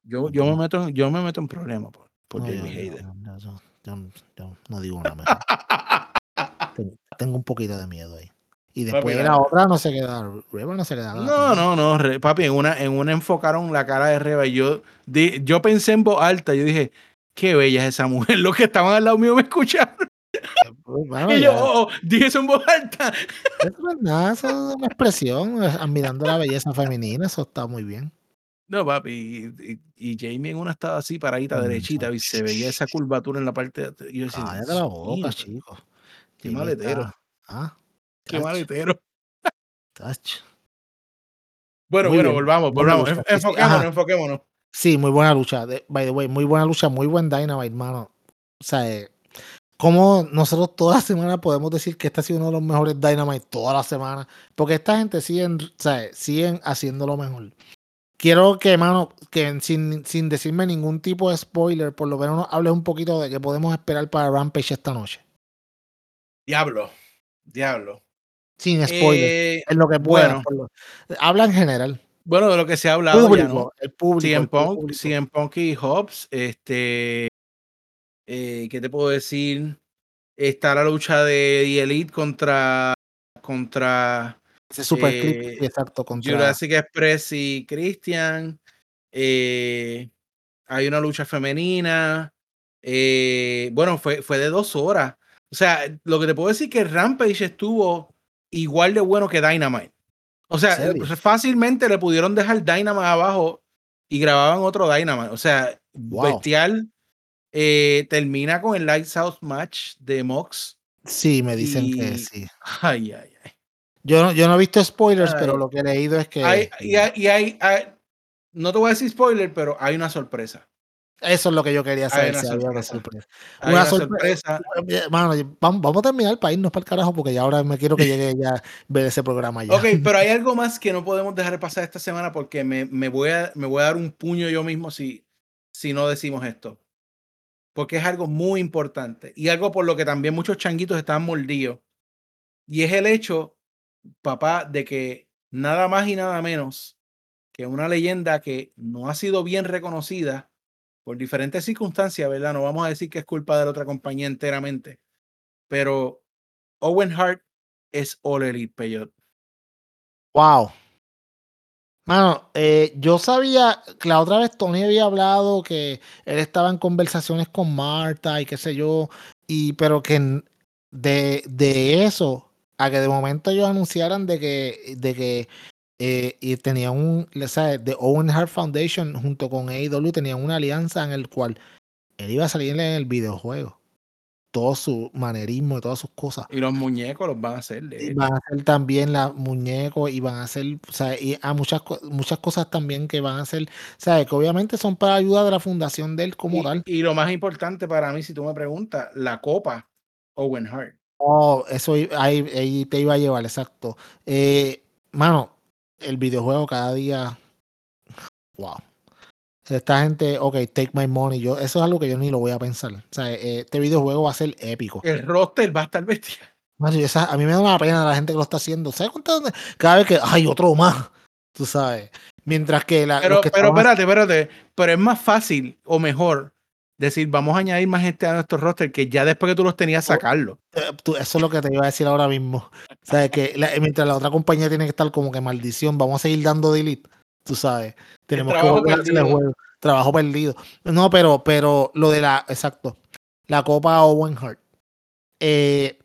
yo, yo, me meto, yo me meto en problemas por, por no, Jamie yo, yo, yo, no digo nada <laughs> tengo, un poquito de miedo ahí. Y después papi, la otra no se queda, Reba no se queda nada. No, no, no, re, papi, en una, en una enfocaron la cara de Reba y yo, di, yo pensé en voz alta, yo dije, qué bella es esa mujer, <laughs> los que estaban al lado mío me escucharon. Bueno, y yo, oh, oh, dije eso en voz alta. Eso no es nada, eso es una expresión, admirando la belleza femenina, eso está muy bien. No, papi, y, y, Jamie en una estaba así, paradita, mm, derechita, y se veía esa curvatura en la parte de yo decía, Cállate la boca, chico. Qué maletero. Está... Ah, qué tacho. maletero. Tacho. Bueno, Muy bueno, bien. volvamos, volvamos. Enfoquémonos, Ajá. enfoquémonos. Sí, muy buena lucha. By the way, muy buena lucha, muy buen Dynamite, mano. O sea, eh, como nosotros toda la semana podemos decir que este ha sido uno de los mejores Dynamite toda la semana. Porque esta gente siguen, o sea, siguen haciendo lo mejor. Quiero que, mano, que sin, sin decirme ningún tipo de spoiler, por lo menos nos hables un poquito de qué podemos esperar para Rampage esta noche. Diablo, diablo. Sin spoiler. Eh, es lo que pueda. bueno. Habla en general. Bueno, de lo que se ha hablado público, ya, ¿no? El público. CM Punk. CM Punk y Hobbs, este, eh, ¿qué te puedo decir? Está la lucha de The Elite contra, contra Ese super eh, exacto, contra Jurassic Express y Christian. Hay una lucha femenina. Bueno, fue, fue de dos horas. O sea, lo que te puedo decir es que Rampage estuvo igual de bueno que Dynamite. O sea, serio? fácilmente le pudieron dejar Dynamite abajo y grababan otro Dynamite. O sea, Wow. bestial. Eh, termina con el Lights Out match de Mox. Sí, me dicen y- que sí. Ay, ay, ay. Yo no, yo no he visto spoilers, Ay. pero lo que he leído es que Hay- y hay, y hay- hay- no te voy a decir spoiler, pero hay una sorpresa. Eso es lo que yo quería Hay saber. una si había una sorpresa. sorpresa. Hay Una una sorpresa. sorpresa. Mano, vamos, vamos a terminar para irnos para el carajo porque ya ahora me quiero que llegue ya a ver ese programa ya. Ok, pero hay algo más que no podemos dejar de pasar esta semana porque me, me voy, a, me voy a dar un puño yo mismo si, si no decimos esto. Porque es algo muy importante y algo por lo que también muchos changuitos están mordidos. Y es el hecho, papá, de que nada más y nada menos que una leyenda que no ha sido bien reconocida por diferentes circunstancias, ¿verdad? No vamos a decir que es culpa de la otra compañía enteramente, pero Owen Hart es All Elite Peyot. Wow. Mano, eh, yo sabía que la otra vez Tony había hablado que él estaba en conversaciones con Marta y qué sé yo, y pero que de, de eso a que de momento ellos anunciaran de que, de que eh, y tenían un, ¿sabes? The Owen Hart Foundation junto con AEW tenían una alianza en el cual él iba a salir en el videojuego todo su manerismo y todas sus cosas. Y los muñecos los van a hacer. van a hacer también los muñecos y van a hacer, o sea, y a muchas, muchas cosas también que van a hacer, sea, que obviamente son para ayuda de la fundación de él como tal. Y lo más importante para mí, si tú me preguntas, la copa Owen Hart. Oh, eso ahí, ahí te iba a llevar, exacto. Eh, mano, el videojuego cada día, wow esta gente, ok, take my money. Yo, eso es algo que yo ni lo voy a pensar. O sea, eh, este videojuego va a ser épico. El roster va a estar bestia. a mí me da una pena la gente que lo está haciendo. ¿Sabes cuánto? Cada vez que hay otro más, tú sabes. Mientras que la. Pero, pero espérate, espérate. Pero es más fácil o mejor decir, vamos a añadir más gente a nuestro roster que ya después que tú los tenías, oh, sacarlo. Eh, eso es lo que te iba a decir ahora mismo. O sea, que mientras la otra compañía tiene que estar como que maldición, vamos a seguir dando delete tú sabes. Tenemos que volver el juego. Trabajo perdido. No, pero, pero lo de la, exacto, la Copa Owen Hart. Eh,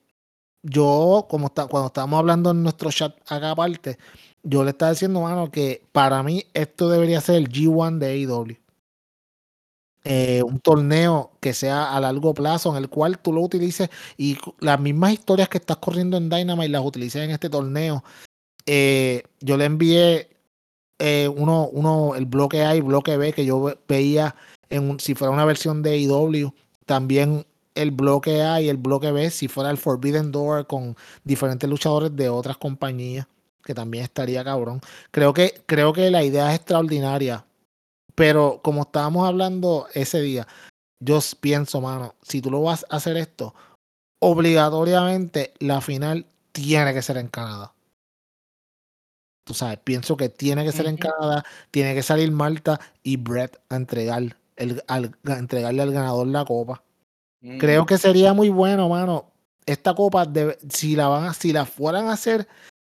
yo, como está, cuando estábamos hablando en nuestro chat acá aparte, yo le estaba diciendo, mano, que para mí esto debería ser el G1 de AEW. Eh, un torneo que sea a largo plazo en el cual tú lo utilices y las mismas historias que estás corriendo en Dynamite las utilices en este torneo. Eh, yo le envié eh, uno, uno, el bloque A y bloque B que yo veía en si fuera una versión de IW, también el bloque A y el bloque B, si fuera el Forbidden Door con diferentes luchadores de otras compañías, que también estaría cabrón. Creo que, creo que la idea es extraordinaria, pero como estábamos hablando ese día, yo pienso, mano, si tú lo vas a hacer esto, obligatoriamente la final tiene que ser en Canadá tú sabes, pienso que tiene que ser en Canadá, tiene que salir Malta y Brett a entregar el, al, entregarle al ganador la copa. Creo que sería muy bueno, mano. Esta copa, si la van a, si la fueran a hacer,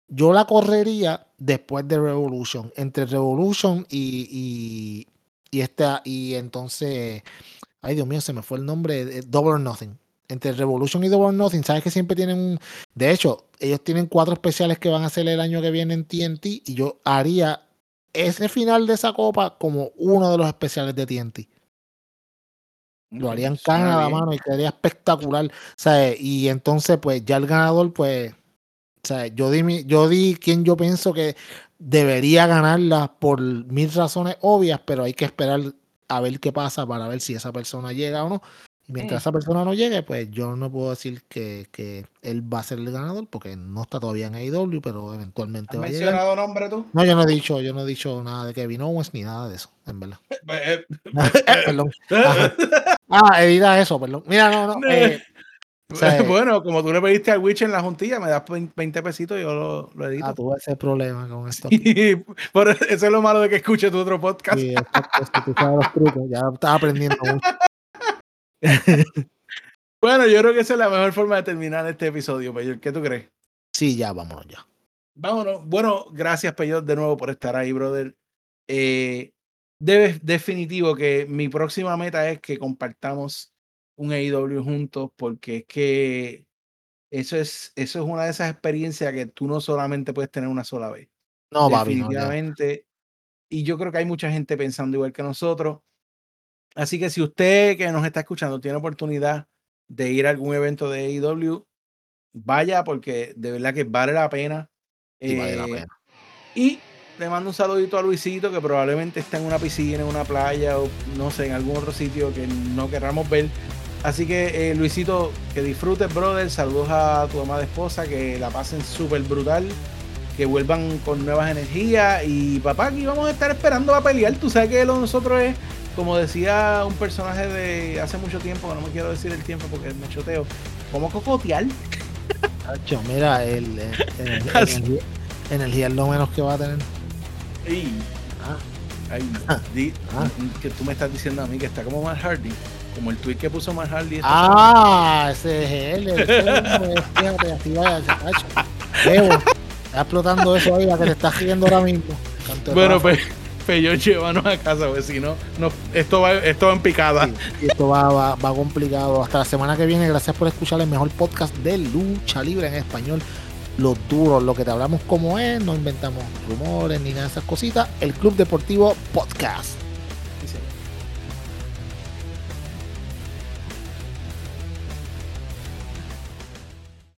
yo la correría después de Revolution, entre Revolution y, y, y esta, y entonces, ay Dios mío, se me fue el nombre, Double or Nothing entre Revolution y Double Nothing, sabes que siempre tienen un. De hecho, ellos tienen cuatro especiales que van a hacer el año que viene en TNT y yo haría ese final de esa copa como uno de los especiales de TNT. Lo haría en Canadá, mano, y quedaría espectacular. ¿sabes? Y entonces, pues, ya el ganador, pues. ¿sabes? Yo di, yo di quien yo pienso que debería ganarla por mil razones obvias, pero hay que esperar a ver qué pasa para ver si esa persona llega o no. Y mientras esa persona no llegue, pues yo no puedo decir que, que, él va a ser el ganador porque no está todavía en AEW, pero eventualmente va a llegar. mencionado nombre tú? No, yo no he dicho, yo no he dicho nada de Kevin Owens ni nada de eso, en verdad. <laughs> Eh, <laughs> perdón. Ah, edita eso, perdón. Mira, no, no. <laughs> Eh, <laughs> bueno, como tú le pediste al Witch en la juntilla, me das 20 pesitos y yo lo, lo edito. Ah, tuve ese problema con esto. <laughs> por eso es lo malo de que escuche tu otro podcast. Sí, tú sabes los trucos, ya estás aprendiendo mucho. <laughs> bueno, yo creo que esa es la mejor forma de terminar este episodio, Peyor. ¿Qué tú crees? Sí, ya, vámonos ya. Vámonos. Bueno, gracias, Peyor, de nuevo por estar ahí, brother. Eh, definitivo que mi próxima meta es que compartamos un AEW juntos, porque es que eso es, eso es una de esas experiencias que tú no solamente puedes tener una sola vez. No, Definitivamente. y yo creo que hay mucha gente pensando igual que nosotros. Así que si usted que nos está escuchando tiene oportunidad de ir a algún evento de AEW, vaya porque de verdad que vale la pena. Y, vale la eh, pena. y le mando un saludito a Luisito que probablemente está en una piscina, en una playa o no sé, en algún otro sitio que no querramos ver. Así que eh, Luisito, que disfrutes, brother. Saludos a tu amada esposa, que la pasen súper brutal, que vuelvan con nuevas energías. Y papá, aquí vamos a estar esperando a pelear. Tú sabes que lo nosotros es como decía un personaje de hace mucho tiempo, que no me quiero decir el tiempo porque me choteo, como cocotear. mira, <laughs> el, Energía es lo menos que va a tener. Y, Ah, ay, Ah. di- Ah. que tú me estás diciendo a mí que está como Matt Hardy, como el tweet que puso Matt Hardy. Ah, ese es él. Evo, está explotando eso ahí, la que te estás riendo ahora mismo. Canto Bueno, pues, pues yo llévanos a casa, pues si no, no esto, va, esto va en picada. Sí, esto va, va, va complicado. Hasta la semana que viene, gracias por escuchar el mejor podcast de lucha libre en español. Los duros, lo que te hablamos como es, no inventamos rumores ni nada de esas cositas. El Club Deportivo Podcast.